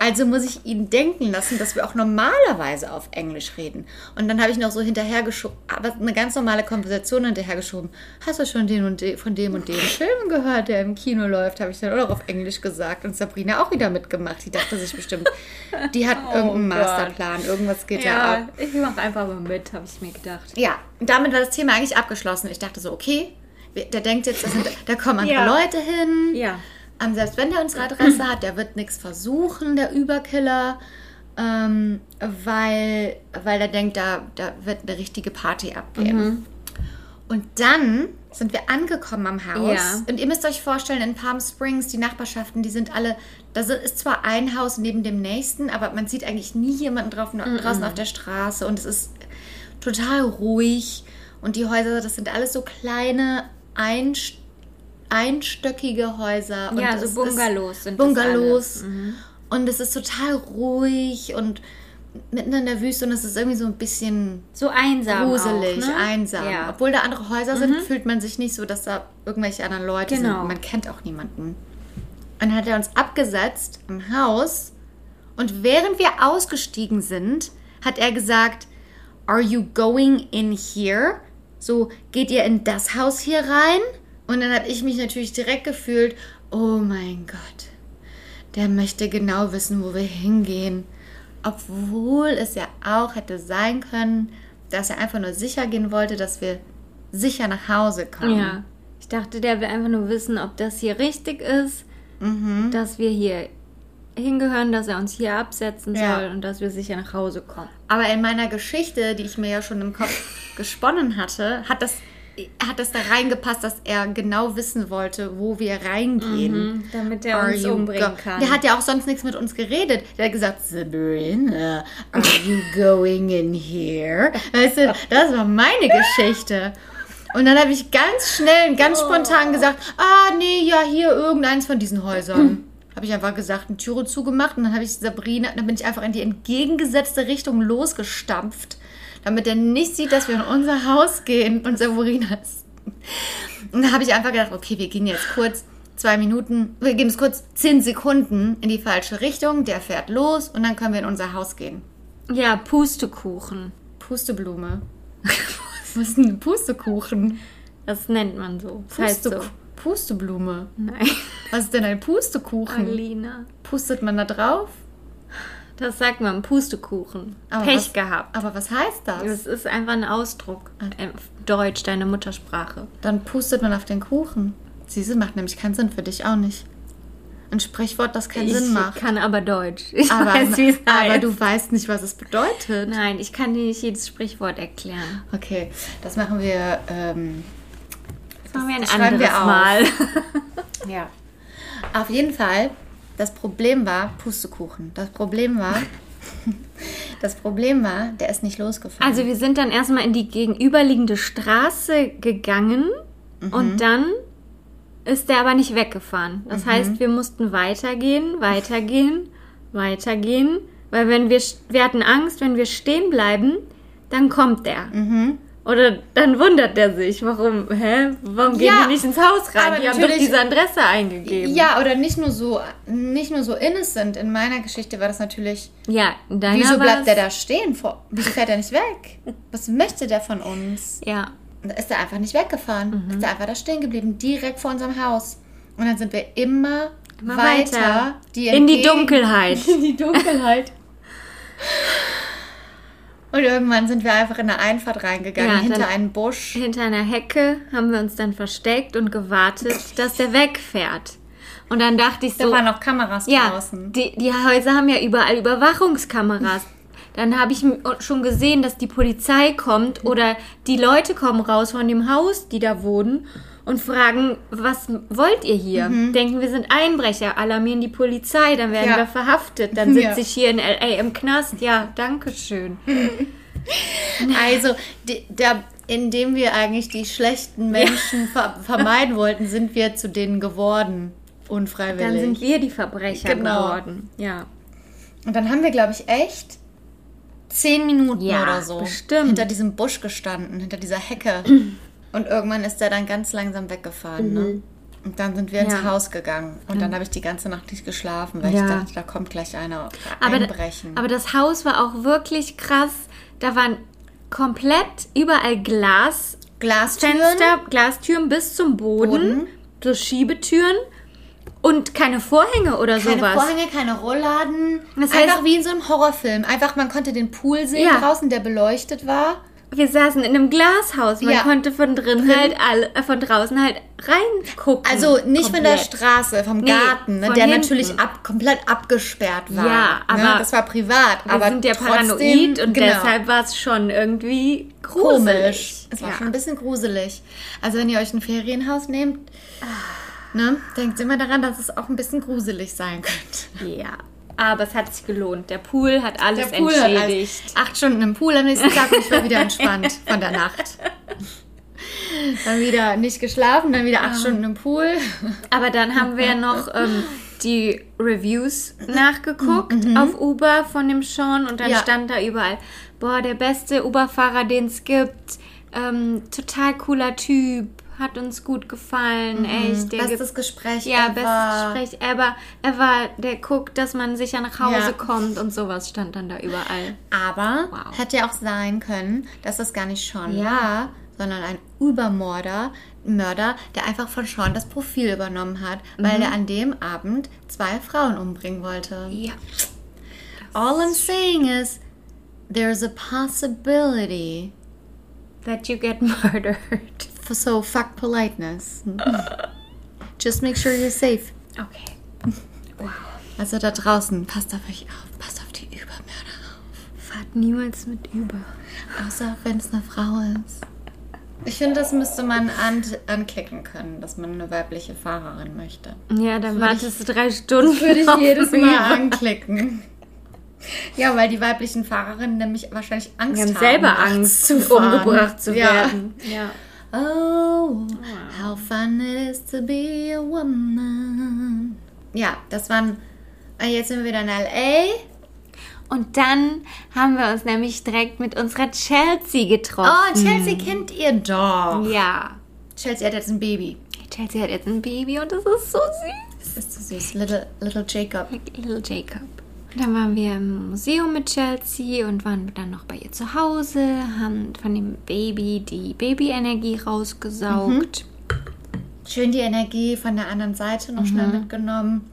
Also muss ich ihn denken lassen, dass wir auch normalerweise auf Englisch reden. Und dann habe ich noch so hinterhergeschoben, aber eine ganz normale Konversation hinterhergeschoben. Hast du schon den und de, von dem und dem Film gehört, der im Kino läuft? Habe ich dann auch auf Englisch gesagt. Und Sabrina auch wieder mitgemacht. Die dachte sich bestimmt, die hat irgendeinen Gott. Masterplan, irgendwas geht da ja, ab. ich mache einfach mal mit, habe ich mir gedacht. Ja, und damit war das Thema eigentlich abgeschlossen. Ich dachte so, okay, der denkt jetzt, sind, da kommen andere [laughs] Ja. Leute hin. Ja. Ähm, selbst wenn der unsere Adresse hat, der wird nichts versuchen, der Überkiller, ähm, weil, weil der denkt, da, da wird eine richtige Party abgehen. Mhm. Und dann sind wir angekommen am Haus. Ja. Und ihr müsst euch vorstellen, in Palm Springs, die Nachbarschaften, die sind alle, da ist zwar ein Haus neben dem nächsten, aber man sieht eigentlich nie jemanden drauf, draußen auf der Straße. Und es ist total ruhig. Und die Häuser, das sind alles so kleine, einst einstöckige Häuser. Und Ja, so Bungalows sind das Bungalows. Mhm. Und es ist total ruhig und mitten in der Wüste und es ist irgendwie so ein bisschen So einsam gruselig, auch, ne? einsam. Ja. Obwohl da andere Häuser sind, fühlt man sich nicht so, dass da irgendwelche anderen Leute Genau. sind. Man kennt auch niemanden. Und dann hat er uns abgesetzt am Haus und während wir ausgestiegen sind, hat er gesagt, Are you going in here? So, geht ihr in das Haus hier rein? Und dann habe ich mich natürlich direkt gefühlt, oh mein Gott, der möchte genau wissen, wo wir hingehen. Obwohl es ja auch hätte sein können, dass er einfach nur sicher gehen wollte, dass wir sicher nach Hause kommen. Ja. Ich dachte, der will einfach nur wissen, ob das hier richtig ist, Mhm. dass wir hier hingehören, dass er uns hier absetzen Ja. soll und dass wir sicher nach Hause kommen. Aber in meiner Geschichte, die ich mir ja schon im Kopf [laughs] gesponnen hatte, hat das, hat das da reingepasst, dass er genau wissen wollte, wo wir reingehen. damit er uns umbringen kann. Der hat ja auch sonst nichts mit uns geredet. Der hat gesagt, Sabrina, are you going in here? Weißt du, das war meine Geschichte. Und dann habe ich ganz schnell und ganz spontan gesagt, ah, nee, ja, hier irgendeins von diesen Häusern. Habe ich einfach gesagt, eine Türe zugemacht und dann habe ich Sabrina, dann bin ich einfach in die entgegengesetzte Richtung losgestampft, damit er nicht sieht, dass wir in unser Haus gehen und Sabrina ist und da habe ich einfach gedacht, okay, wir gehen jetzt kurz zwei Minuten, wir gehen jetzt kurz zehn Sekunden in die falsche Richtung, der fährt los und dann können wir in unser Haus gehen. ja, Pustekuchen. Pusteblume. [laughs] Was ist denn ein Pustekuchen? Das nennt man so. Das heißt so. Puste Pusteblume. Nein, Was ist denn ein Pustekuchen? Alina. Pustet man da drauf? Das sagt man, Pustekuchen. Aber Pech was- gehabt. Aber was heißt das? Das ist einfach ein Ausdruck. Äh, Deutsch, deine Muttersprache. Dann pustet man auf den Kuchen. Siehste, macht nämlich keinen Sinn für dich auch nicht. Ein Sprichwort, das keinen ich Sinn macht. kann aber Deutsch. Ich aber, weiß, wie es aber heißt. du weißt nicht, was es bedeutet. Nein, ich kann dir nicht jedes Sprichwort erklären. Okay, das machen wir. Ähm, Das machen wir ein anderes wir auf. Mal. [laughs] ja. Auf jeden Fall, das Problem war Pustekuchen. Das Problem war, [laughs] das Problem war, der ist nicht losgefahren. Also wir sind dann erstmal in die gegenüberliegende Straße gegangen Mhm. und dann ist der aber nicht weggefahren. Mhm. Das heißt, wir mussten weitergehen, weitergehen, weitergehen, weil wenn wir wir hatten Angst, wenn wir stehen bleiben, dann kommt der. Mhm. Oder dann wundert er sich, warum, hä, warum gehen Ja, die nicht ins Haus rein? Die haben doch diese Adresse eingegeben. ja, oder nicht nur so, nicht nur so innocent. In meiner Geschichte war das natürlich. Ja, in deiner Wieso bleibt der da stehen? Wieso fährt er nicht weg? Was möchte der von uns? Ja, ist er einfach nicht weggefahren. Ist er einfach da stehen geblieben, direkt vor unserem Haus. Und dann sind wir immer, Immer weiter, weiter. Die [laughs] in die Dunkelheit. in die Dunkelheit. Und irgendwann sind wir einfach in eine Einfahrt reingegangen, Ja, hinter einen Busch. Hinter einer Hecke haben wir uns dann versteckt und gewartet, dass der wegfährt. Und dann dachte ich Da so, waren noch Kameras ja, draußen. die, die Häuser haben ja überall Überwachungskameras. Dann habe ich schon gesehen, dass die Polizei kommt oder die Leute kommen raus von dem Haus, die da wohnen und fragen, was wollt ihr hier? Denken, wir sind Einbrecher, alarmieren die Polizei, dann werden Ja. wir verhaftet. Dann [laughs] sitze Ja. ich hier in L.A. im Knast. Ja, danke schön. [laughs] Also, die, da, indem wir eigentlich die schlechten Menschen ver vermeiden wollten, sind wir zu denen geworden. Unfreiwillig. Dann sind wir die Verbrecher Genau. geworden. Ja. Und dann haben wir, glaube ich, echt zehn Minuten Ja, oder so bestimmt. hinter diesem Busch gestanden, hinter dieser Hecke. [clears throat] Und irgendwann ist der dann ganz langsam weggefahren. Ne? Und dann sind wir ins Mhm. Ja. Haus gegangen. Und dann habe ich die ganze Nacht nicht geschlafen, weil Ja. ich dachte, da kommt gleich einer Aber, einbrechen. aber das Haus war auch wirklich krass. Da waren komplett überall Glas, Glastüren. Fenster, Glastüren bis zum Boden, Boden. so Schiebetüren und keine Vorhänge oder Keine sowas. Vorhänge, keine Rollladen. Das heißt- Einfach wie in so einem Horrorfilm. Einfach, man konnte den Pool sehen Ja. draußen, der beleuchtet war. Wir saßen in einem Glashaus. Man Ja. konnte von drin halt alle, äh, von draußen halt reingucken. Also nicht von der Komplett. Straße, vom Nee, Garten, ne, der hinten. natürlich ab, komplett abgesperrt war. Ja, aber ne, das war privat. Wir aber sind ja paranoid und genau, deshalb war es schon irgendwie gruselig. komisch. Es war ja. schon ein bisschen gruselig. Also wenn ihr euch ein Ferienhaus nehmt, ne, denkt immer daran, dass es auch ein bisschen gruselig sein könnte. Ja, aber es hat sich gelohnt. Der Pool hat alles Der Pool hat entschädigt. alles- acht Stunden im Pool am nächsten Tag und ich war wieder entspannt von der Nacht. Dann wieder nicht geschlafen, dann wieder acht Stunden im Pool. Aber dann haben wir ja noch ähm, die Reviews nachgeguckt auf Uber von dem Sean und dann Ja. stand da überall, boah, der beste Uber-Fahrer, den es gibt, ähm, total cooler Typ, hat uns gut gefallen, echt. Der Bestes Gespräch ja, ever. bestes Gespräch ever. Er war, der guckt, dass man sicher nach Hause Ja. kommt und sowas stand dann da überall. Aber Wow. hätte ja auch sein können, dass das gar nicht Sean Ja. war, sondern ein Übermörder, Mörder, der einfach von Sean das Profil übernommen hat, weil er an dem Abend zwei Frauen umbringen wollte. Ja. All I'm saying is, there's a possibility. That you get [laughs] murdered. So fuck politeness. [laughs] Just make sure you're safe. Okay. Also da draußen, passt auf euch auf, passt auf die Übermörder auf. Fahrt niemals mit über. Außer wenn es eine Frau ist. Ich finde, das müsste man an anklicken können, dass man eine weibliche Fahrerin möchte. Ja, dann wartest du drei Stunden. Würde ich jedes Mal Uber. anklicken. Ja, weil die weiblichen Fahrerinnen nämlich wahrscheinlich Angst Die haben, haben selber Angst, zu umgebracht zu Ja. werden. Ja. Oh, how fun it is to be a woman. Ja, das waren. äh, Jetzt sind wir wieder in L.A. Und dann haben wir uns nämlich direkt mit unserer Chelsea getroffen. Oh, Chelsea kennt ihr doch. Ja. Chelsea hat jetzt ein Baby. Chelsea hat jetzt ein Baby und das ist so süß. Das ist so süß. Little, little Jacob. Little Jacob. Dann waren wir im Museum mit Chelsea und waren dann noch bei ihr zu Hause, haben von dem Baby die Babyenergie rausgesaugt. Schön die Energie von der anderen Seite noch schnell mitgenommen.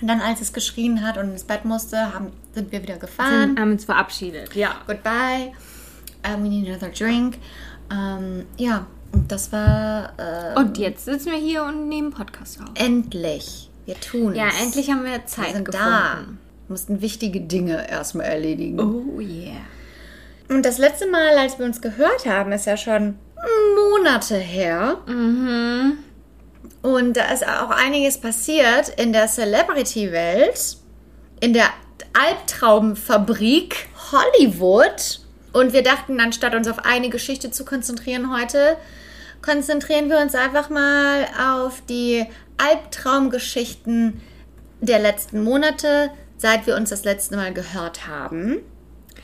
Und dann, als es geschrien hat und ins Bett musste, haben, sind wir wieder gefahren. Sind, haben uns verabschiedet, ja. Goodbye. Um, we need another drink. Ähm, ja, und das war äh, Und jetzt sitzen wir hier und nehmen Podcast auf. endlich. Wir tun Ja, es. endlich haben wir Wir Zeit sind gefunden. da. Mussten wichtige Dinge erstmal erledigen. Oh yeah. Und das letzte Mal, als wir uns gehört haben, ist ja schon Monate her. Mhm. Und da ist auch einiges passiert in der Celebrity-Welt, in der Albtraumfabrik Hollywood. Und wir dachten, anstatt uns auf eine Geschichte zu konzentrieren heute, konzentrieren wir uns einfach mal auf die Albtraumgeschichten der letzten Monate, seit wir uns das letzte Mal gehört haben.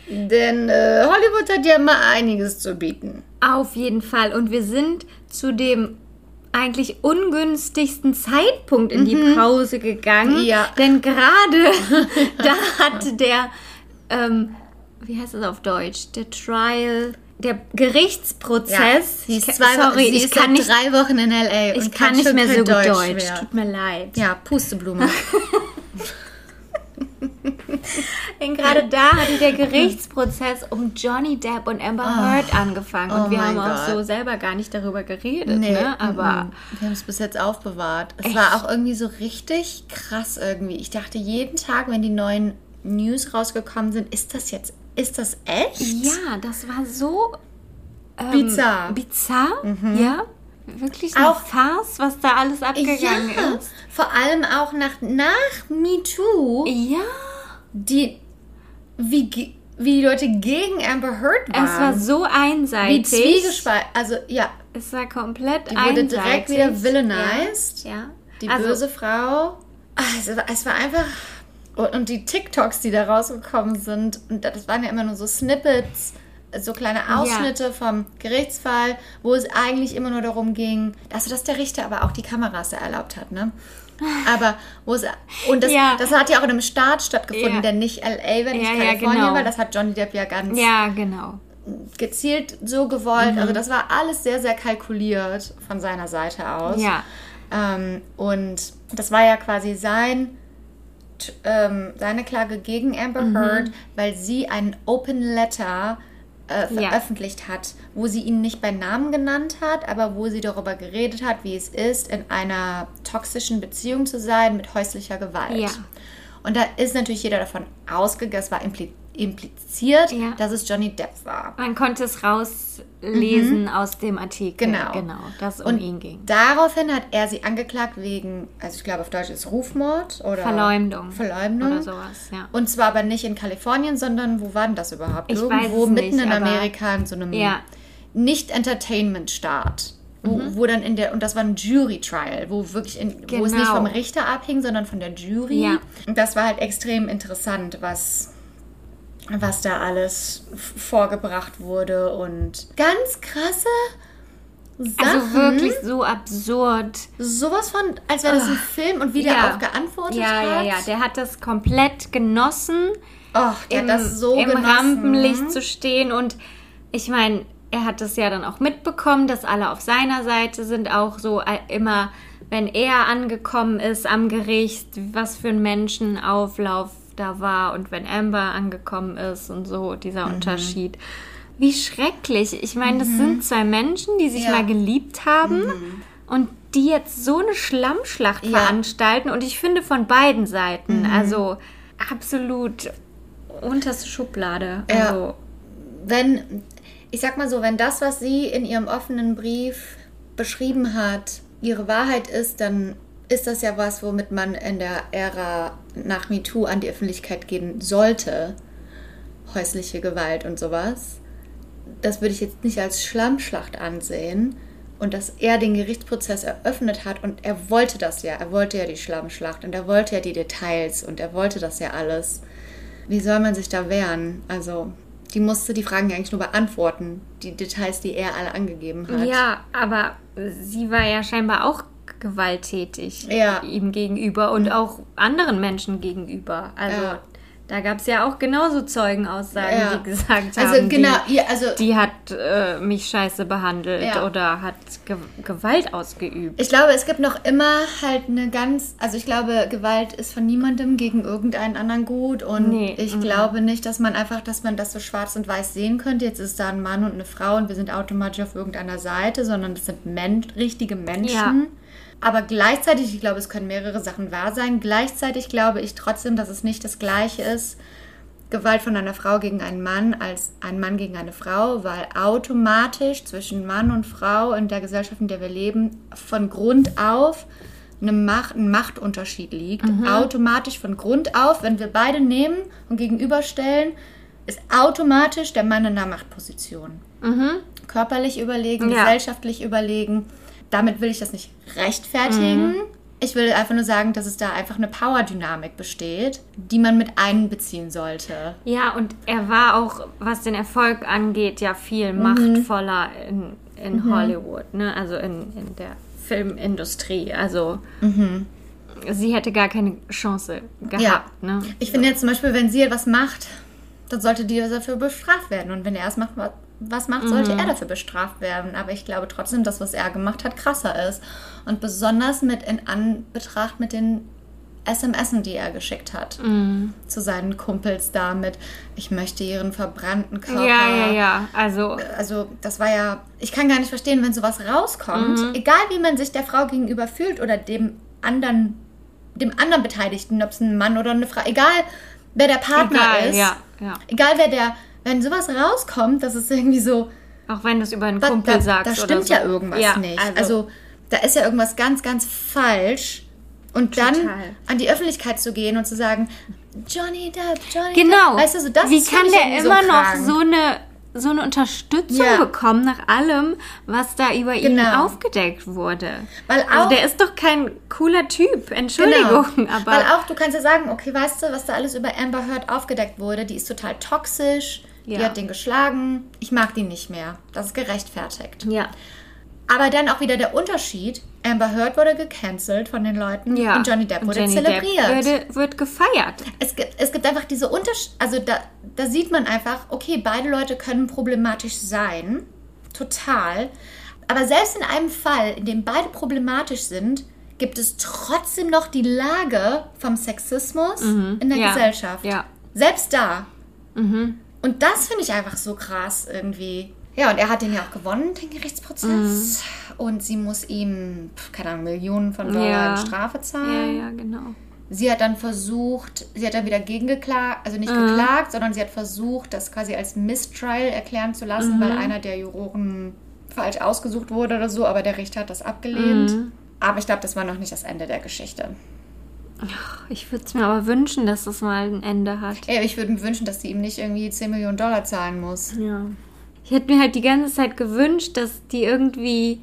Denn äh, Hollywood hat ja immer einiges zu bieten. Auf jeden Fall. Und wir sind zu dem eigentlich ungünstigsten Zeitpunkt in die Pause gegangen. Ja. Denn gerade [laughs] da hatte der, ähm, wie heißt es auf Deutsch? Der Trial, der Gerichtsprozess. sie ist, zwei, sorry, sie ich ist kann nicht, drei Wochen in L.A. ich und kann nicht mehr so gut Deutsch. mehr. Tut mir leid. Ja, Pusteblume. [laughs] [laughs] Denn gerade da hatte der Gerichtsprozess um Johnny Depp und Amber Heard angefangen. Und Oh wir haben auch Gott. so selber gar nicht darüber geredet, ne? Aber mm, wir haben es bis jetzt aufbewahrt. Es Echt? war auch irgendwie so richtig krass irgendwie. Ich dachte jeden Tag, wenn die neuen News rausgekommen sind, ist das jetzt, ist das echt? ja, das war so ähm, Bizarr. Mhm. Bizarr, ja. Wirklich eine Auch- Farce, was da alles abgegangen ja, ist. vor allem auch nach, nach MeToo, Ja, die, wie, wie die Leute gegen Amber Heard waren. es war so wie einseitig. zwiegespalten. Also ja, Es war komplett die wurde einseitig. direkt wieder villainized. Ja. ja. Die also, böse Frau. Ah, Es war, es war einfach. Und, und die TikToks, die da rausgekommen sind, und das waren ja immer nur so Snippets, so kleine Ausschnitte vom Gerichtsfall, wo es eigentlich immer nur darum ging, also dass der Richter aber auch die Kameras ja erlaubt hat, ne? Aber wo es. Und das, Ja. das hat ja auch in einem Staat stattgefunden, Ja. der nicht LA, wenn nicht Ja, Kalifornien genau. war. Das hat Johnny Depp ja ganz Ja, genau. gezielt so gewollt. Mhm. Also das war alles sehr, sehr kalkuliert von seiner Seite aus. Ja. Ähm, und das war ja quasi sein, ähm, seine Klage gegen Amber Mhm. Heard, weil sie einen Open Letter äh, Ja. veröffentlicht hat, wo sie ihn nicht bei Namen genannt hat, aber wo sie darüber geredet hat, wie es ist, in einer toxischen Beziehung zu sein mit häuslicher Gewalt. Ja. Und da ist natürlich jeder davon ausgegangen, es war impli impliziert, Ja. dass es Johnny Depp war. Man konnte es rauslesen aus dem Artikel. Mhm. Genau. Genau, das um Und ihn ging. daraufhin hat er sie angeklagt wegen, also ich glaube auf Deutsch ist Rufmord oder Verleumdung. Verleumdung. Oder sowas, ja. Und zwar aber nicht in Kalifornien, sondern wo war denn das überhaupt? Ich weiß Irgendwo es mitten nicht, in Amerika in so einem Ja. Nicht-Entertainment-Staat. Wo, wo dann in der, und das war ein Jury-Trial, wo wirklich, in, wo es nicht Genau. vom Richter abhing, sondern von der Jury. Ja. Und das war halt extrem interessant, was, was da alles vorgebracht wurde und ganz krasse Sachen. Also wirklich so absurd. Sowas von, als wäre das ein Film und wie der Ja. auch geantwortet Ja, hat. ja, ja. Der hat das komplett genossen. Oh, der im, hat das so im genossen. Rampenlicht zu stehen. Und ich meine, er hat das ja dann auch mitbekommen, dass alle auf seiner Seite sind, auch so äh, immer, wenn er angekommen ist am Gericht, was für ein Menschenauflauf da war und wenn Amber angekommen ist und so, dieser Mhm. Unterschied. Wie schrecklich. Ich meine, das sind zwei Menschen, die sich Ja. Mhm. mal geliebt haben und die jetzt so eine Schlammschlacht Ja. Mhm. veranstalten. Und ich finde von beiden Seiten, also absolut unterste Schublade. Ja. Also, wenn, ich sag mal so, wenn das, was sie in ihrem offenen Brief beschrieben hat, ihre Wahrheit ist, dann ist das ja was, womit man in der Ära nach MeToo an die Öffentlichkeit gehen sollte. Häusliche Gewalt und sowas. Das würde ich jetzt nicht als Schlammschlacht ansehen. Und dass er den Gerichtsprozess eröffnet hat und er wollte das ja. Er wollte ja die Schlammschlacht und er wollte ja die Details und er wollte das ja alles. Wie soll man sich da wehren? Also, die musste die Fragen ja eigentlich nur beantworten. Die Details, die er alle angegeben hat. ja, aber sie war ja scheinbar auch gewalttätig Ja. ihm gegenüber und auch anderen Menschen gegenüber. Also Ja. da gab es ja auch genauso Zeugenaussagen, Ja. die gesagt Also, haben, genau, die, also. die hat äh, mich scheiße behandelt oder hat Ge Gewalt ausgeübt. Ich glaube, es gibt noch immer halt eine ganz, also ich glaube, Gewalt ist von niemandem gegen irgendeinen anderen gut und Nee, ich mhm. glaube nicht, dass man einfach, dass man das so schwarz und weiß sehen könnte. Jetzt ist da ein Mann und eine Frau und wir sind automatisch auf irgendeiner Seite, sondern das sind Men richtige Menschen. Aber gleichzeitig, ich glaube, es können mehrere Sachen wahr sein. Gleichzeitig glaube ich trotzdem, dass es nicht das Gleiche ist, Gewalt von einer Frau gegen einen Mann als ein Mann gegen eine Frau, weil automatisch zwischen Mann und Frau in der Gesellschaft, in der wir leben, von Grund auf eine Macht, ein Machtunterschied liegt. Automatisch von Grund auf, wenn wir beide nehmen und gegenüberstellen, ist automatisch der Mann in einer Machtposition. Körperlich überlegen, Ja. gesellschaftlich überlegen. Damit will ich das nicht rechtfertigen. Ich will einfach nur sagen, dass es da einfach eine Power-Dynamik besteht, die man mit einbeziehen sollte. Ja, und er war auch, was den Erfolg angeht, ja viel Mhm. machtvoller in, in Hollywood, ne? also in, in der Filmindustrie. Also Mhm. sie hätte gar keine Chance gehabt. Ja. Ne? Ich finde jetzt zum Beispiel, wenn sie etwas macht, dann sollte die dafür bestraft werden. Und wenn er es macht, was macht, sollte er dafür bestraft werden. Aber ich glaube trotzdem, dass was er gemacht hat, krasser ist. Und besonders mit in Anbetracht mit den SMSen, die er geschickt hat Mhm. zu seinen Kumpels damit. Ich möchte ihren verbrannten Körper. Ja, ja, ja. Also, Also das war ja, ich kann gar nicht verstehen, wenn sowas rauskommt, Mhm. egal wie man sich der Frau gegenüber fühlt oder dem anderen, dem anderen Beteiligten, ob es ein Mann oder eine Frau, egal wer der Partner egal, ist, ja, ja. egal wer der, wenn sowas rauskommt, das ist irgendwie so, Auch wenn du es über einen Kumpel da, sagst da stimmt so. ja irgendwas Ja, nicht. Also, da ist ja irgendwas ganz, ganz falsch. Und dann Total. an die Öffentlichkeit zu gehen und zu sagen, Johnny Depp, Johnny Genau. Depp. Weißt du, so das Wie kann der immer so noch so eine, so eine Unterstützung Ja. bekommen nach allem, was da über ihn Genau. aufgedeckt wurde? Weil also auch- der ist doch kein cooler Typ, Entschuldigung, Genau. aber Weil auch, du kannst ja sagen, okay, weißt du, was da alles über Amber Heard aufgedeckt wurde, die ist total toxisch, die Ja. hat den geschlagen, ich mag die nicht mehr. Das ist gerechtfertigt. ja, Aber dann auch wieder der Unterschied, Amber Heard wurde gecancelt von den Leuten ja. und Johnny Depp Und wurde Johnny zelebriert. Depp wird gefeiert. es, gibt, es gibt einfach diese Unterschiede, also da, da sieht man einfach, okay, beide Leute können problematisch sein, total. Aber selbst in einem Fall, in dem beide problematisch sind, gibt es trotzdem noch die Lage vom Sexismus in der Mhm. Ja, Gesellschaft. ja. Selbst da. Und das finde ich einfach so krass irgendwie. Ja, und er hat den ja auch gewonnen, den Gerichtsprozess. Und sie muss ihm, keine Ahnung, Millionen von Dollar Ja. in Strafe Ja, zahlen. ja, genau. Sie hat dann versucht, sie hat dann wieder gegengeklagt, also nicht Mhm. geklagt, sondern sie hat versucht, das quasi als Mistrial erklären zu lassen, Mhm. weil einer der Juroren falsch ausgesucht wurde oder so, aber der Richter hat das abgelehnt. Mhm. Aber ich glaube, das war noch nicht das Ende der Geschichte. Ich würde es mir aber wünschen, dass das mal ein Ende hat. Ey, ich würde mir wünschen, dass sie ihm nicht irgendwie 10 Millionen Dollar zahlen muss. Ja. Ich hätte mir halt die ganze Zeit gewünscht, dass die irgendwie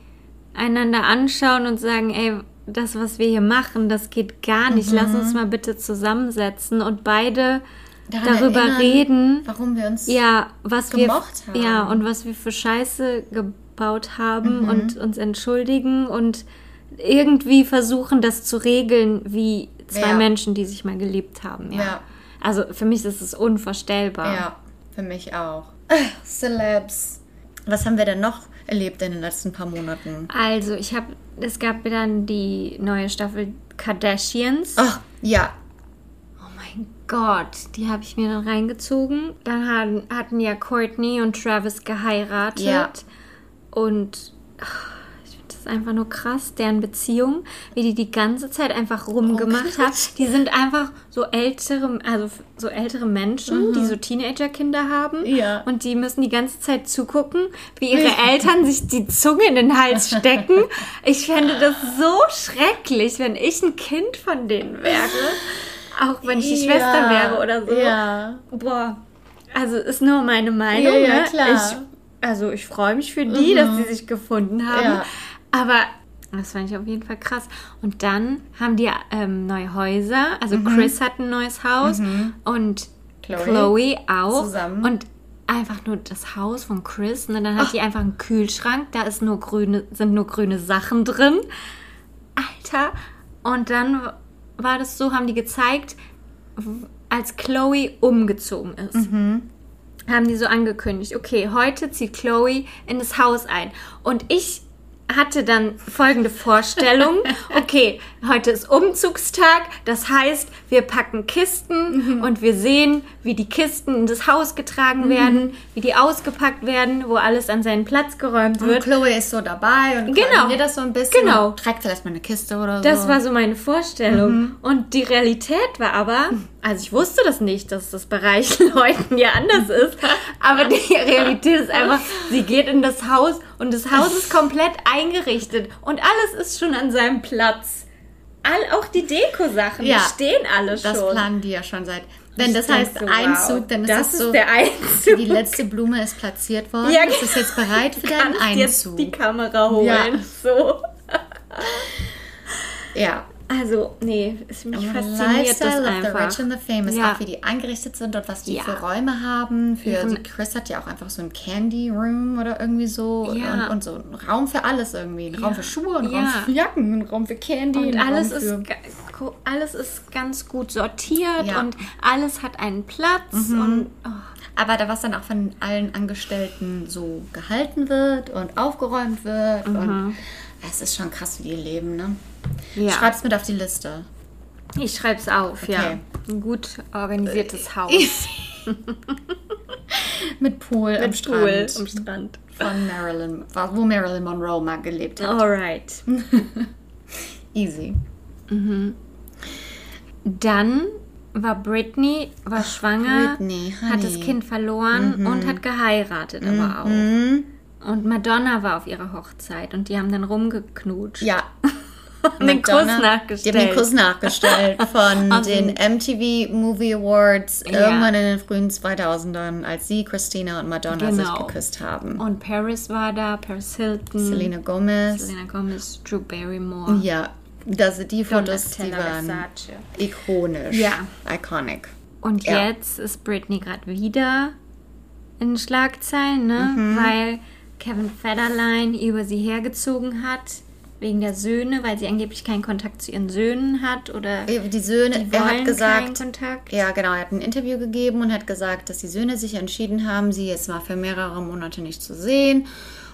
einander anschauen und sagen, ey, das, was wir hier machen, das geht gar nicht. Lass uns mal bitte zusammensetzen und beide Daran darüber erinnern, reden, Warum wir uns. ja, was gemocht wir haben. ja und was wir für Scheiße gebaut haben Mhm. und uns entschuldigen und irgendwie versuchen, das zu regeln, wie zwei Ja. Menschen, die sich mal geliebt haben. Ja. Ja. Also für mich ist es unvorstellbar. Ja, für mich auch. [laughs] Celebs. Was haben wir denn noch erlebt in den letzten paar Monaten? Also, ich habe, es gab dann die neue Staffel Kardashians. Ach, ja. Oh mein Gott, die habe ich mir dann reingezogen. Dann hatten, hatten ja Courtney und Travis geheiratet. Ja. Und ach, das einfach nur krass, deren Beziehung, wie die die ganze Zeit einfach rumgemacht haben. Die sind einfach so ältere, also so ältere Menschen, die so Teenagerkinder haben. Mhm. Ja. Und die müssen die ganze Zeit zugucken, wie ihre Eltern sich die Zunge in den Hals stecken. [laughs] Ich fände das so schrecklich, wenn ich ein Kind von denen wäre. Auch wenn ich die Ja, Schwester wäre oder so. ja. Boah. Also ist nur meine Meinung. Ja, ja, ne? klar. Mhm. Ich, also ich freue mich für die, dass sie sich gefunden haben. Ja. Aber das fand ich auf jeden Fall krass. Und dann haben die ähm, neue Häuser. Also Mhm. Chris hat ein neues Haus und Chloe. Chloe, auch. Zusammen. Und einfach nur das Haus von Chris. Und dann hat die einfach einen Kühlschrank. Da ist nur grüne, sind nur grüne Sachen drin. Alter. Und dann war das so, haben die gezeigt, als Chloe umgezogen ist. Haben die so angekündigt, okay, heute zieht Chloe in das Haus ein. Und ich hatte dann folgende Vorstellung. [laughs] Okay, heute ist Umzugstag. Das heißt, wir packen Kisten und wir sehen, wie die Kisten in das Haus getragen werden, wie die ausgepackt werden, wo alles an seinen Platz geräumt Und wird. Chloe ist so dabei und Genau. koordiniert das so ein bisschen. Genau. und Trägt vielleicht mal eine Kiste oder so. Das war so meine Vorstellung. Mhm. Und die Realität war aber, also ich wusste das nicht, dass das bei reichen [laughs] Leuten ja anders ist. Aber die Realität ist einfach, sie geht in das Haus und das Haus ist komplett eingerichtet und alles ist schon an seinem Platz. All, auch die Deko-Sachen, Ja. die stehen alle schon. Das planen die ja schon seit. Wenn das denk heißt so, Einzug, wow, dann ist das das ist so. der Einzug. Die letzte Blume ist platziert worden. Ja, es ist jetzt bereit für deinen Kannst jetzt Einzug. die Kamera holen. Ja. So. ja. Also, nee, es mich fasziniert Lifestyle das of the einfach. rich and the famous. Ja. Auch wie die eingerichtet sind und was die Ja. für Räume haben. Für, also Chris hat ja auch einfach so ein Candy Room oder irgendwie so. Ja. Und, und so ein Raum für alles irgendwie. Ein Raum für Schuhe, ein Raum Ja. für Jacken, ein Raum für Candy. Und alles ist, alles ist ganz gut sortiert Ja. und alles hat einen Platz und oh, Aber da was dann auch von allen Angestellten so gehalten wird und aufgeräumt wird. Und es ist schon krass, wie die leben, ne? Ja. Schreib's mit auf die Liste. Ich schreibe es auf, ja. Okay. Ein gut organisiertes Haus. [laughs] Mit Pool am Strand. Pool am Strand. Von Marilyn, wo Marilyn Monroe mal gelebt hat. Alright. [laughs] Easy. Dann war Britney, war schwanger, Britney, hat das. Kind verloren und hat geheiratet aber auch. Und Madonna war auf ihrer Hochzeit und die haben dann rumgeknutscht. Ja. [laughs] Und den Kuss nachgestellt. Die haben den Kuss nachgestellt von [laughs] den MTV Movie Awards Ja. irgendwann in den frühen 2000ern, als sie, Christina und Madonna sich Genau. geküsst haben. Und Paris war da, Paris Hilton, Selena Gomez. Selena Gomez, Drew Barrymore, Ja, das, die Fotos, die waren Versace. ikonisch. Ja. Iconic. Und Ja. jetzt ist Britney gerade wieder in Schlagzeilen, ne? Mhm. Weil Kevin Federline über sie hergezogen hat, wegen der Söhne, weil sie angeblich keinen Kontakt zu ihren Söhnen hat oder Die Söhne, die er hat keinen gesagt, Kontakt. ja genau, er hat ein Interview gegeben und hat gesagt, dass die Söhne sich entschieden haben, sie jetzt mal für mehrere Monate nicht zu sehen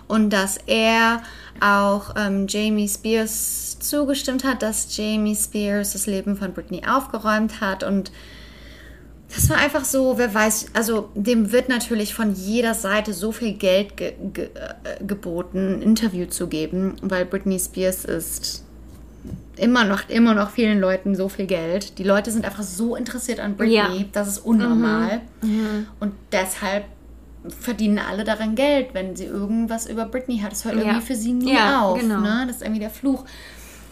und dass er auch ähm, Jamie Spears zugestimmt hat, dass Jamie Spears das Leben von Britney aufgeräumt hat und war einfach so, wer weiß, also dem wird natürlich von jeder Seite so viel Geld ge ge äh, geboten, ein Interview zu geben, weil Britney Spears ist immer noch, immer noch vielen Leuten so viel Geld. Die Leute sind einfach so interessiert an Britney, Ja. das ist unnormal. Und deshalb verdienen alle daran Geld, wenn sie irgendwas über Britney hat. Das hört Ja. irgendwie für sie nie Ja, auf. genau. Ne? Das ist irgendwie der Fluch.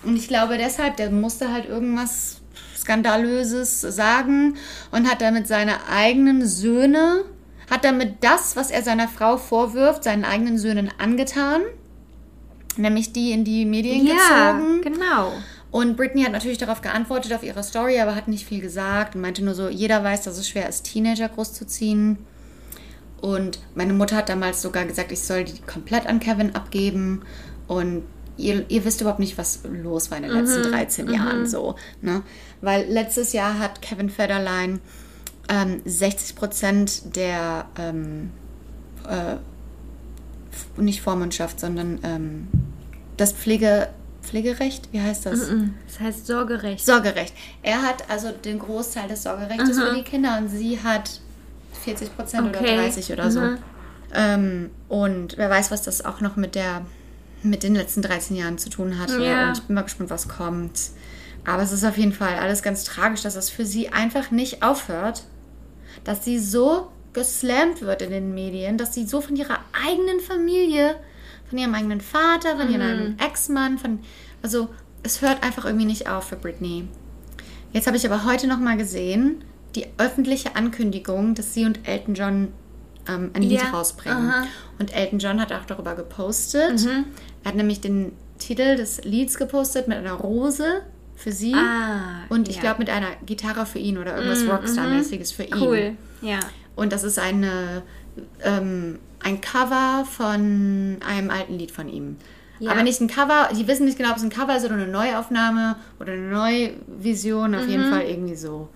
Und ich glaube deshalb, der musste halt irgendwas Skandalöses sagen und hat damit seine eigenen Söhne, hat damit das, was er seiner Frau vorwirft, seinen eigenen Söhnen angetan. Nämlich die in die Medien Ja, gezogen. genau. Und Britney hat natürlich darauf geantwortet, auf ihre Story, aber hat nicht viel gesagt und meinte nur so, jeder weiß, dass es schwer ist, Teenager großzuziehen. Und meine Mutter hat damals sogar gesagt, ich soll die komplett an Kevin abgeben. Und ihr, ihr wisst überhaupt nicht, was los war in den letzten 13 Jahren so. Ne? Weil letztes Jahr hat Kevin Federline ähm, 60 Prozent der, ähm, äh, nicht Vormundschaft, sondern ähm, das Pflege, Pflegerecht, wie heißt das? Das heißt Sorgerecht. Sorgerecht. Er hat also den Großteil des Sorgerechtes für die Kinder und sie hat 40 Prozent oder Okay. 30% oder so. Mhm. Ähm, und wer weiß, was das auch noch mit der mit den letzten 13 Jahren zu tun hatte. Ja. Und ich bin mal gespannt, was kommt. Aber es ist auf jeden Fall alles ganz tragisch, dass das für sie einfach nicht aufhört. Dass sie so geslammt wird in den Medien, dass sie so von ihrer eigenen Familie, von ihrem eigenen Vater, von ihrem eigenen Ex-Mann, von. Also, es hört einfach irgendwie nicht auf für Britney. Jetzt habe ich aber heute noch mal gesehen, die öffentliche Ankündigung, dass sie und Elton John ähm, ein Lied Ja, rausbringen. aha. Mhm. Und Elton John hat auch darüber gepostet. Er hat nämlich den Titel des Lieds gepostet mit einer Rose für sie. Ah, und ich ja. glaube mit einer Gitarre für ihn oder irgendwas Rockstar-mäßiges für ihn. Cool. Ja. Und das ist eine, ähm, ein Cover von einem alten Lied von ihm. Ja. Aber nicht ein Cover, die wissen nicht genau, ob es ein Cover ist oder eine Neuaufnahme oder eine Neuvision. Auf Mhm. jeden Fall irgendwie so.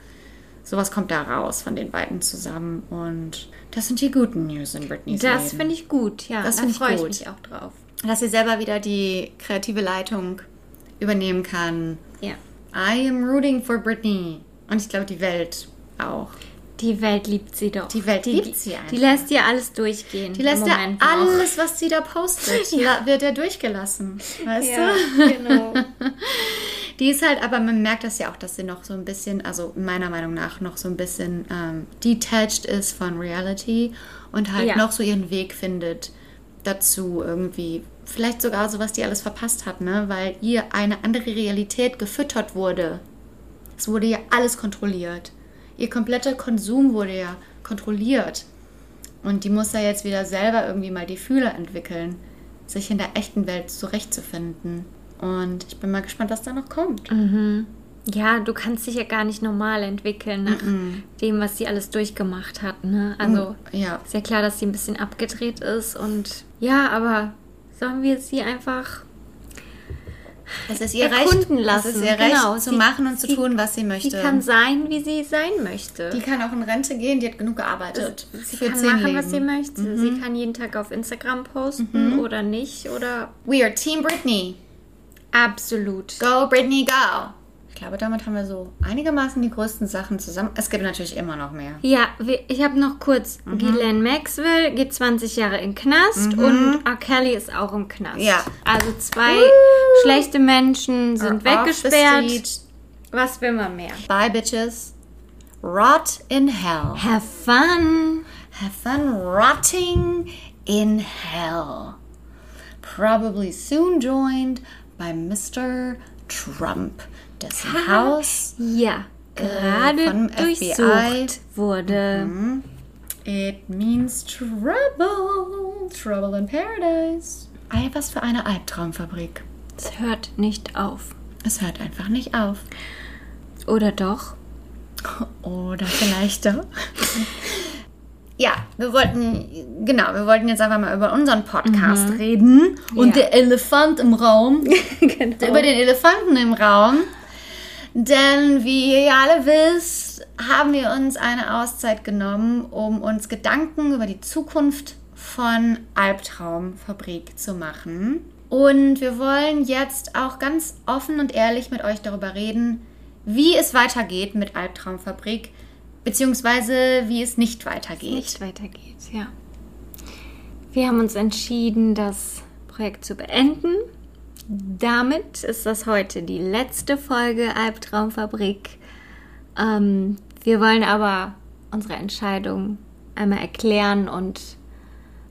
Sowas kommt da raus von den beiden zusammen. Und das sind die guten News in Britney's Das finde ich gut, ja. Das da freue ich mich auch drauf. Dass sie selber wieder die kreative Leitung übernehmen kann. Ja. I am rooting for Britney. Und ich glaube, die Welt auch. Die Welt liebt sie doch. Die Welt die, liebt sie einfach. Die lässt ihr alles durchgehen. Die lässt ja noch. alles, was sie da postet, [laughs] la- wird ja durchgelassen. Weißt Ja, du? genau. [laughs] Die ist halt, aber man merkt das ja auch, dass sie noch so ein bisschen, also meiner Meinung nach noch so ein bisschen ähm, detached ist von Reality und halt Ja. noch so ihren Weg findet dazu irgendwie. Vielleicht sogar so, was die alles verpasst hat, ne? Weil ihr eine andere Realität gefüttert wurde. Es wurde ja alles kontrolliert. Ihr kompletter Konsum wurde ja kontrolliert. Und die muss ja jetzt wieder selber irgendwie mal die Fühler entwickeln, sich in der echten Welt zurechtzufinden. Und ich bin mal gespannt, was da noch kommt. Ja, du kannst dich ja gar nicht normal entwickeln nach dem, was sie alles durchgemacht hat. Ne? Also Ja. ist ja klar, dass sie ein bisschen abgedreht ist und ja, aber sollen wir sie einfach Es ist ihr erkunden Recht, lassen? Es ist ihr Recht, Genau, zu sie- machen und zu sie- tun, was sie möchte. Sie kann sein, wie sie sein möchte. Die kann auch in Rente gehen, die hat genug gearbeitet. sie für kann machen, Leben. was sie möchte. Sie kann jeden Tag auf Instagram posten oder nicht oder We are Team Britney. absolut. Go, Britney, go. Ich glaube, damit haben wir so einigermaßen die größten Sachen zusammen. Es gibt natürlich immer noch mehr. Ja, ich habe noch kurz. Mhm. Ghislaine Maxwell geht 20 Jahre in Knast und R. Kelly ist auch im Knast. Ja. Also zwei schlechte Menschen sind Are weggesperrt. Was will man mehr? Bye, bitches. Rot in hell. Have fun. Have fun rotting in hell. Probably soon joined by Mr. Trump, dessen Haus Ja, gerade vom durchsucht wurde. It means trouble. Trouble in paradise. Ei, was für eine Albtraumfabrik. Es hört nicht auf. Es hört einfach nicht auf. Oder doch? Oder vielleicht doch. Ja, wir wollten, genau, wir wollten jetzt einfach mal über unseren Podcast reden. Und Ja. der Elefant im Raum. [laughs] genau. Über den Elefanten im Raum. Denn wie ihr alle wisst, haben wir uns eine Auszeit genommen, um uns Gedanken über die Zukunft von Albtraumfabrik zu machen. Und wir wollen jetzt auch ganz offen und ehrlich mit euch darüber reden, wie es weitergeht mit Albtraumfabrik, beziehungsweise wie es nicht weitergeht. nicht weitergeht, ja. Wir haben uns entschieden, das Projekt zu beenden. Damit ist das heute die letzte Folge Albtraumfabrik. Ähm, wir wollen aber unsere Entscheidung einmal erklären und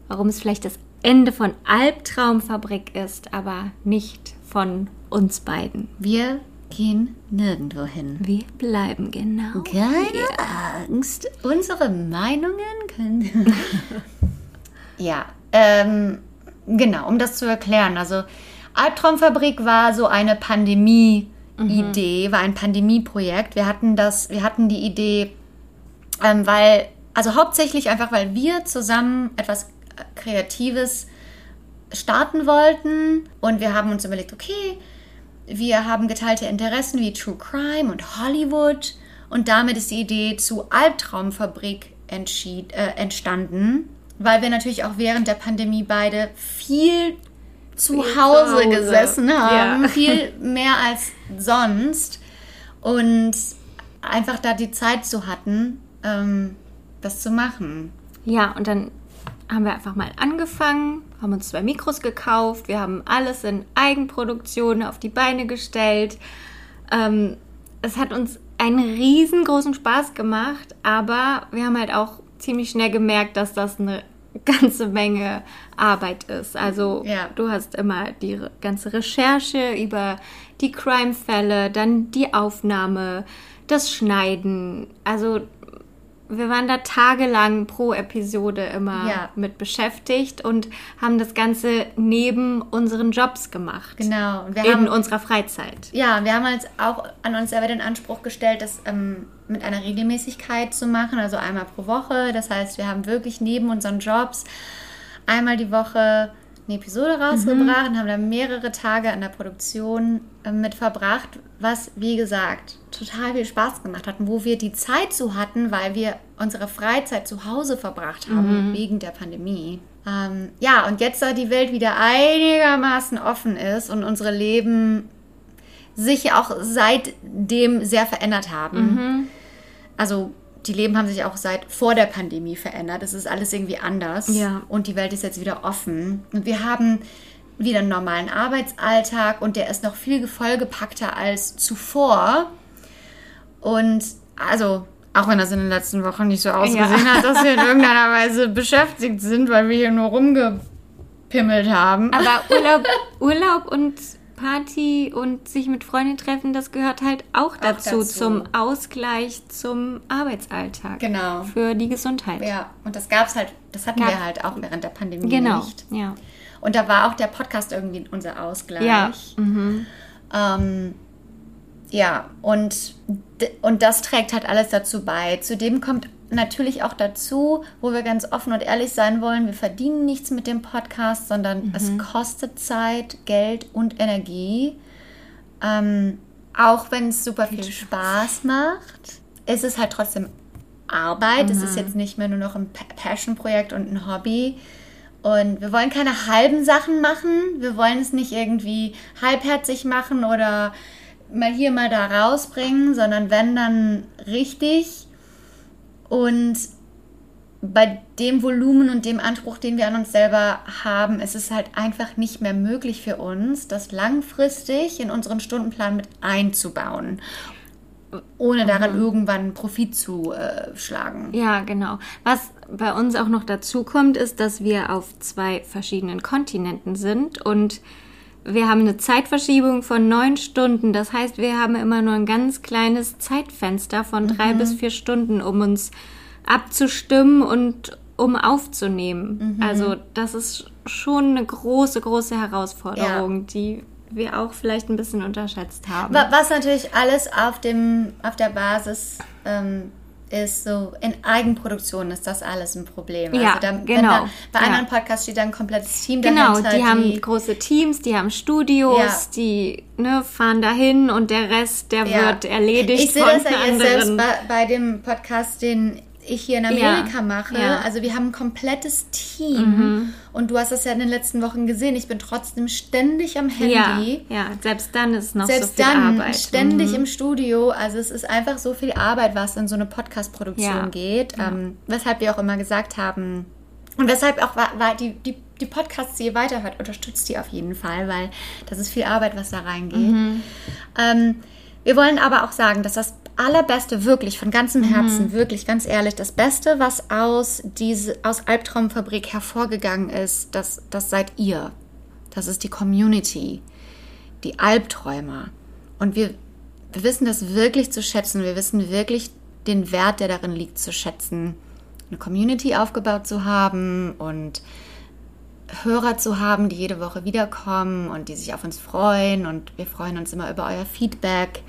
warum es vielleicht das Ende von Albtraumfabrik ist, aber nicht von uns beiden. Wir gehen nirgendwo hin. Wir bleiben genau. Keine Angst, unsere Meinungen können. [laughs] ja, ähm, genau, um das zu erklären. Also, Albtraumfabrik war so eine Pandemie-Idee, war ein Pandemieprojekt. Wir hatten das, wir hatten die Idee, ähm, weil, also hauptsächlich einfach, weil wir zusammen etwas Kreatives starten wollten. Und wir haben uns überlegt, okay, wir haben geteilte Interessen wie True Crime und Hollywood. Und damit ist die Idee zu Albtraumfabrik entschied, äh, entstanden, weil wir natürlich auch während der Pandemie beide viel zu Hause. gesessen haben, Ja. [laughs] viel mehr als sonst und einfach da die Zeit zu hatten, ähm, das zu machen. Ja, und dann haben wir einfach mal angefangen, haben uns zwei Mikros gekauft, wir haben alles in Eigenproduktion auf die Beine gestellt. Ähm, es hat uns einen riesengroßen Spaß gemacht, aber wir haben halt auch ziemlich schnell gemerkt, dass das eine ganze Menge Arbeit ist. Also Ja. du hast immer die ganze Recherche über die Crime-Fälle, dann die Aufnahme, das Schneiden. Also wir waren da tagelang pro Episode immer Ja. mit beschäftigt und haben das Ganze neben unseren Jobs gemacht. Genau. Und wir In haben unserer Freizeit. Ja, wir haben halt auch an uns selber den Anspruch gestellt, das ähm, mit einer Regelmäßigkeit zu machen, also einmal pro Woche. Das heißt, wir haben wirklich neben unseren Jobs einmal die Woche eine Episode rausgebracht und haben da mehrere Tage an der Produktion äh, mit verbracht, was, wie gesagt, total viel Spaß gemacht hat, und wo wir die Zeit zu hatten, weil wir unsere Freizeit zu Hause verbracht haben, wegen der Pandemie. Ähm, ja, und jetzt, da die Welt wieder einigermaßen offen ist und unsere Leben sich auch seitdem sehr verändert haben. Also die Leben haben sich auch seit vor der Pandemie verändert. Es ist alles irgendwie anders. Ja. Und die Welt ist jetzt wieder offen. Und wir haben wieder einen normalen Arbeitsalltag und der ist noch viel vollgepackter als zuvor. Und also, auch wenn das in den letzten Wochen nicht so ausgesehen hat, dass wir in irgendeiner Weise beschäftigt sind, weil wir hier nur rumgepimmelt haben. Aber Urlaub, [laughs] Urlaub und Party und sich mit Freunden treffen, das gehört halt auch dazu, dazu. zum Ausgleich zum Arbeitsalltag. Genau. Für die Gesundheit. Ja, und das gab's halt, das hatten Gab- wir halt auch während der Pandemie Genau. nicht. Ja. Und da war auch der Podcast irgendwie unser Ausgleich. Ja. Mhm. Ähm, ja, und, und das trägt halt alles dazu bei. Zudem kommt natürlich auch dazu, wo wir ganz offen und ehrlich sein wollen, wir verdienen nichts mit dem Podcast, sondern es kostet Zeit, Geld und Energie. Ähm, auch wenn es super viel Spaß macht, ist es halt trotzdem Arbeit. Es ist jetzt nicht mehr nur noch ein Pa- Passion-Projekt und ein Hobby. Und wir wollen keine halben Sachen machen. Wir wollen es nicht irgendwie halbherzig machen oder mal hier, mal da rausbringen, sondern wenn dann richtig und bei dem Volumen und dem Anspruch, den wir an uns selber haben, ist es halt einfach nicht mehr möglich für uns, das langfristig in unseren Stundenplan mit einzubauen, ohne daran mhm. irgendwann Profit zu äh, schlagen. Ja, genau. Was bei uns auch noch dazu kommt, ist, dass wir auf zwei verschiedenen Kontinenten sind und wir haben eine Zeitverschiebung von neun Stunden. Das heißt, wir haben immer nur ein ganz kleines Zeitfenster von drei mhm. bis vier Stunden, um uns abzustimmen und um aufzunehmen. Mhm. Also das ist schon eine große, große Herausforderung, ja. die wir auch vielleicht ein bisschen unterschätzt haben. Was natürlich alles auf, dem, auf der Basis ähm, ist so, in Eigenproduktion ist das alles ein Problem. Ja, also da, genau. Da, bei ja. anderen Podcasts steht da ein komplettes Team genau, dahinter. Genau, die, die haben große Teams, die haben Studios, ja. die ne, fahren dahin und der Rest, der ja. wird erledigt Ich sehe das ja jetzt selbst bei, bei, dem Podcast, den ich hier in Amerika ja, mache. Ja. Also wir haben ein komplettes Team mhm. und du hast das ja in den letzten Wochen gesehen. Ich bin trotzdem ständig am Handy. Ja, ja. selbst dann ist noch selbst so viel dann Arbeit. ständig mhm. im Studio. Also es ist einfach so viel Arbeit, was in so eine Podcast-Produktion geht. Ähm, weshalb wir auch immer gesagt haben und weshalb auch war, war die, die die Podcasts, die ihr weiterhört, unterstützt die auf jeden Fall, weil das ist viel Arbeit, was da reingeht. Mhm. Ähm, wir wollen aber auch sagen, dass das allerbeste, wirklich von ganzem Herzen, mhm. wirklich ganz ehrlich, das Beste, was aus, diese, aus Albtraumfabrik hervorgegangen ist, das, das seid ihr. Das ist die Community, die Albträumer. Und wir, wir wissen das wirklich zu schätzen. Wir wissen wirklich den Wert, der darin liegt, zu schätzen, eine Community aufgebaut zu haben und Hörer zu haben, die jede Woche wiederkommen und die sich auf uns freuen. Und wir freuen uns immer über euer Feedback.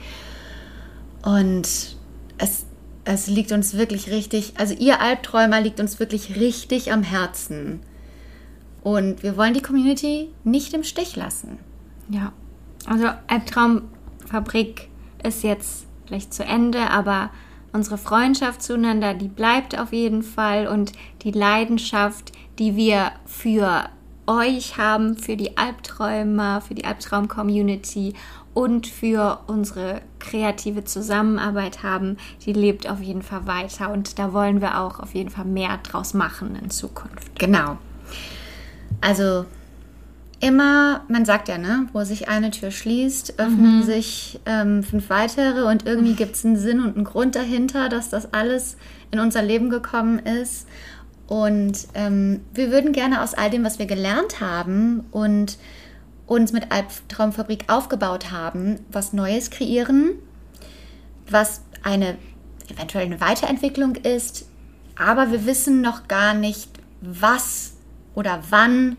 Und es, es liegt uns wirklich richtig, also ihr Albträumer liegt uns wirklich richtig am Herzen. Und wir wollen die Community nicht im Stich lassen. Ja, also Albtraumfabrik ist jetzt vielleicht zu Ende, aber unsere Freundschaft zueinander, die bleibt auf jeden Fall und die Leidenschaft, die wir für euch haben, für die Albträumer, für die Albtraum-Community und für unsere kreative Zusammenarbeit haben, die lebt auf jeden Fall weiter und da wollen wir auch auf jeden Fall mehr draus machen in Zukunft. Genau. Also immer, man sagt ja, ne, wo sich eine Tür schließt, öffnen mhm. sich ähm, fünf weitere und irgendwie gibt es einen Sinn und einen Grund dahinter, dass das alles in unser Leben gekommen ist. Und ähm, wir würden gerne aus all dem, was wir gelernt haben und uns mit Albtraumfabrik aufgebaut haben, was Neues kreieren, was eine eventuell eine Weiterentwicklung ist, aber wir wissen noch gar nicht, was oder wann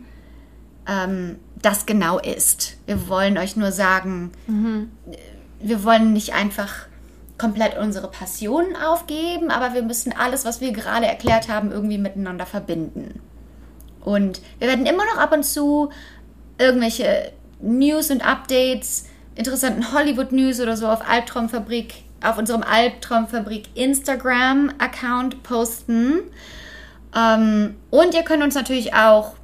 ähm, das genau ist. Wir wollen euch nur sagen, mhm. wir wollen nicht einfach komplett unsere Passionen aufgeben, aber wir müssen alles, was wir gerade erklärt haben, irgendwie miteinander verbinden. Und wir werden immer noch ab und zu irgendwelche News und Updates, interessanten Hollywood-News oder so auf Albtraumfabrik, auf unserem Albtraumfabrik Instagram-Account posten. Ähm, und ihr könnt uns natürlich auch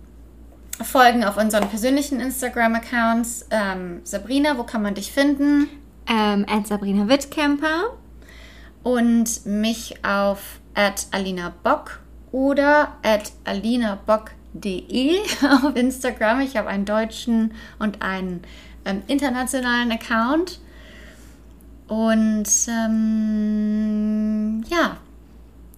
folgen auf unseren persönlichen Instagram-Accounts. Ähm, Sabrina, wo kann man dich finden? Ähm, at Sabrina Wittkemper. Und mich auf at Alina Bock oder at Alina Bock de [laughs] auf Instagram. Ich habe einen deutschen und einen ähm, internationalen Account. Und ähm, ja.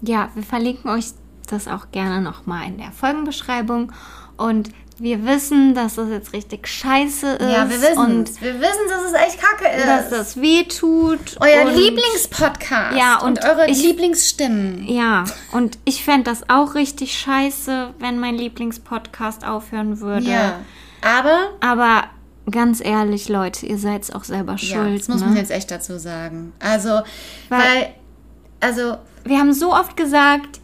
Ja, wir verlinken euch das auch gerne nochmal in der Folgenbeschreibung. Und wir wissen, dass das jetzt richtig scheiße ist. Ja, wir wissen es. Wir wissen, dass es echt kacke ist. Dass das weh tut. Euer Lieblingspodcast. Ja, und, und eure ich, Lieblingsstimmen. Ja, und ich fände das auch richtig scheiße, wenn mein Lieblingspodcast aufhören würde. Ja. Aber. Aber ganz ehrlich, Leute, ihr seid auch selber schuld. Ja, das muss ne? man jetzt echt dazu sagen. Also, weil, weil also. Wir haben so oft gesagt,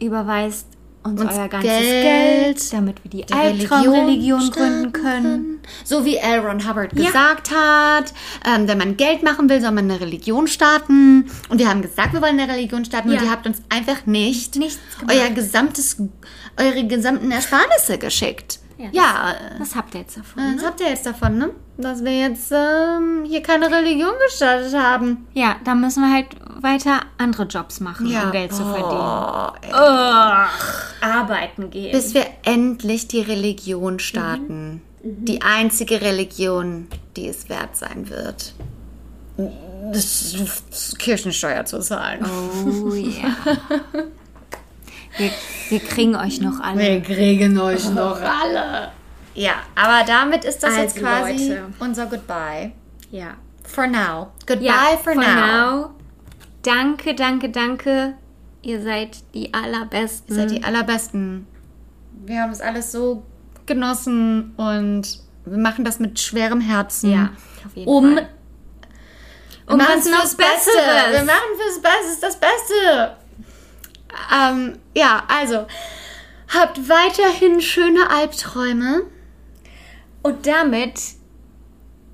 überweist uns, uns euer ganzes Geld, Geld, damit wir die, die Albtraumreligion gründen können. So wie L. Ron Hubbard ja. gesagt hat, ähm, wenn man Geld machen will, soll man eine Religion starten. Und wir haben gesagt, wir wollen eine Religion starten ja. und ihr habt uns einfach nicht euer gesamtes, eure gesamten Ersparnisse geschickt. Ja, Das habt ihr jetzt davon. äh, das habt ihr jetzt davon, ne? Dass wir jetzt ähm, hier keine Religion gestartet haben. Ja, da müssen wir halt weiter andere Jobs machen, um Geld zu verdienen. Oh, ey. Ach, arbeiten gehen. Bis wir endlich die Religion starten. Die einzige Religion, die es wert sein wird. Das Kirchensteuer zu zahlen. Oh ja. [laughs] Wir, wir kriegen euch noch alle. Wir kriegen euch noch alle. Ja, aber damit ist das jetzt Also, quasi Leute. unser Goodbye. Ja. For now. Goodbye ja, for, now. Danke, danke, danke. Ihr seid die allerbesten. Ihr seid die allerbesten. Wir haben es alles so genossen und wir machen das mit schwerem Herzen. ja, auf jeden Um, Fall. wir Um machen was es noch fürs Beste. Besseres. Wir machen fürs Beste das Beste. Ähm, ja, also habt weiterhin schöne Albträume. Und damit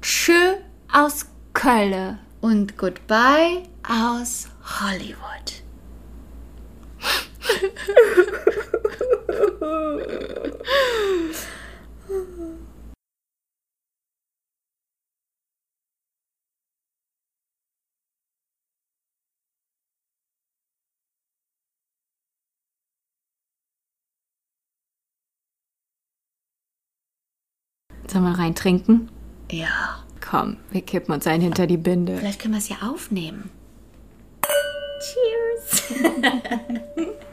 Tschö aus Kölle. Und goodbye aus Hollywood. [laughs] Sollen wir reintrinken? Ja, Komm, wir kippen uns einen hinter die Binde. vielleicht können wir es ja aufnehmen. Cheers. [laughs]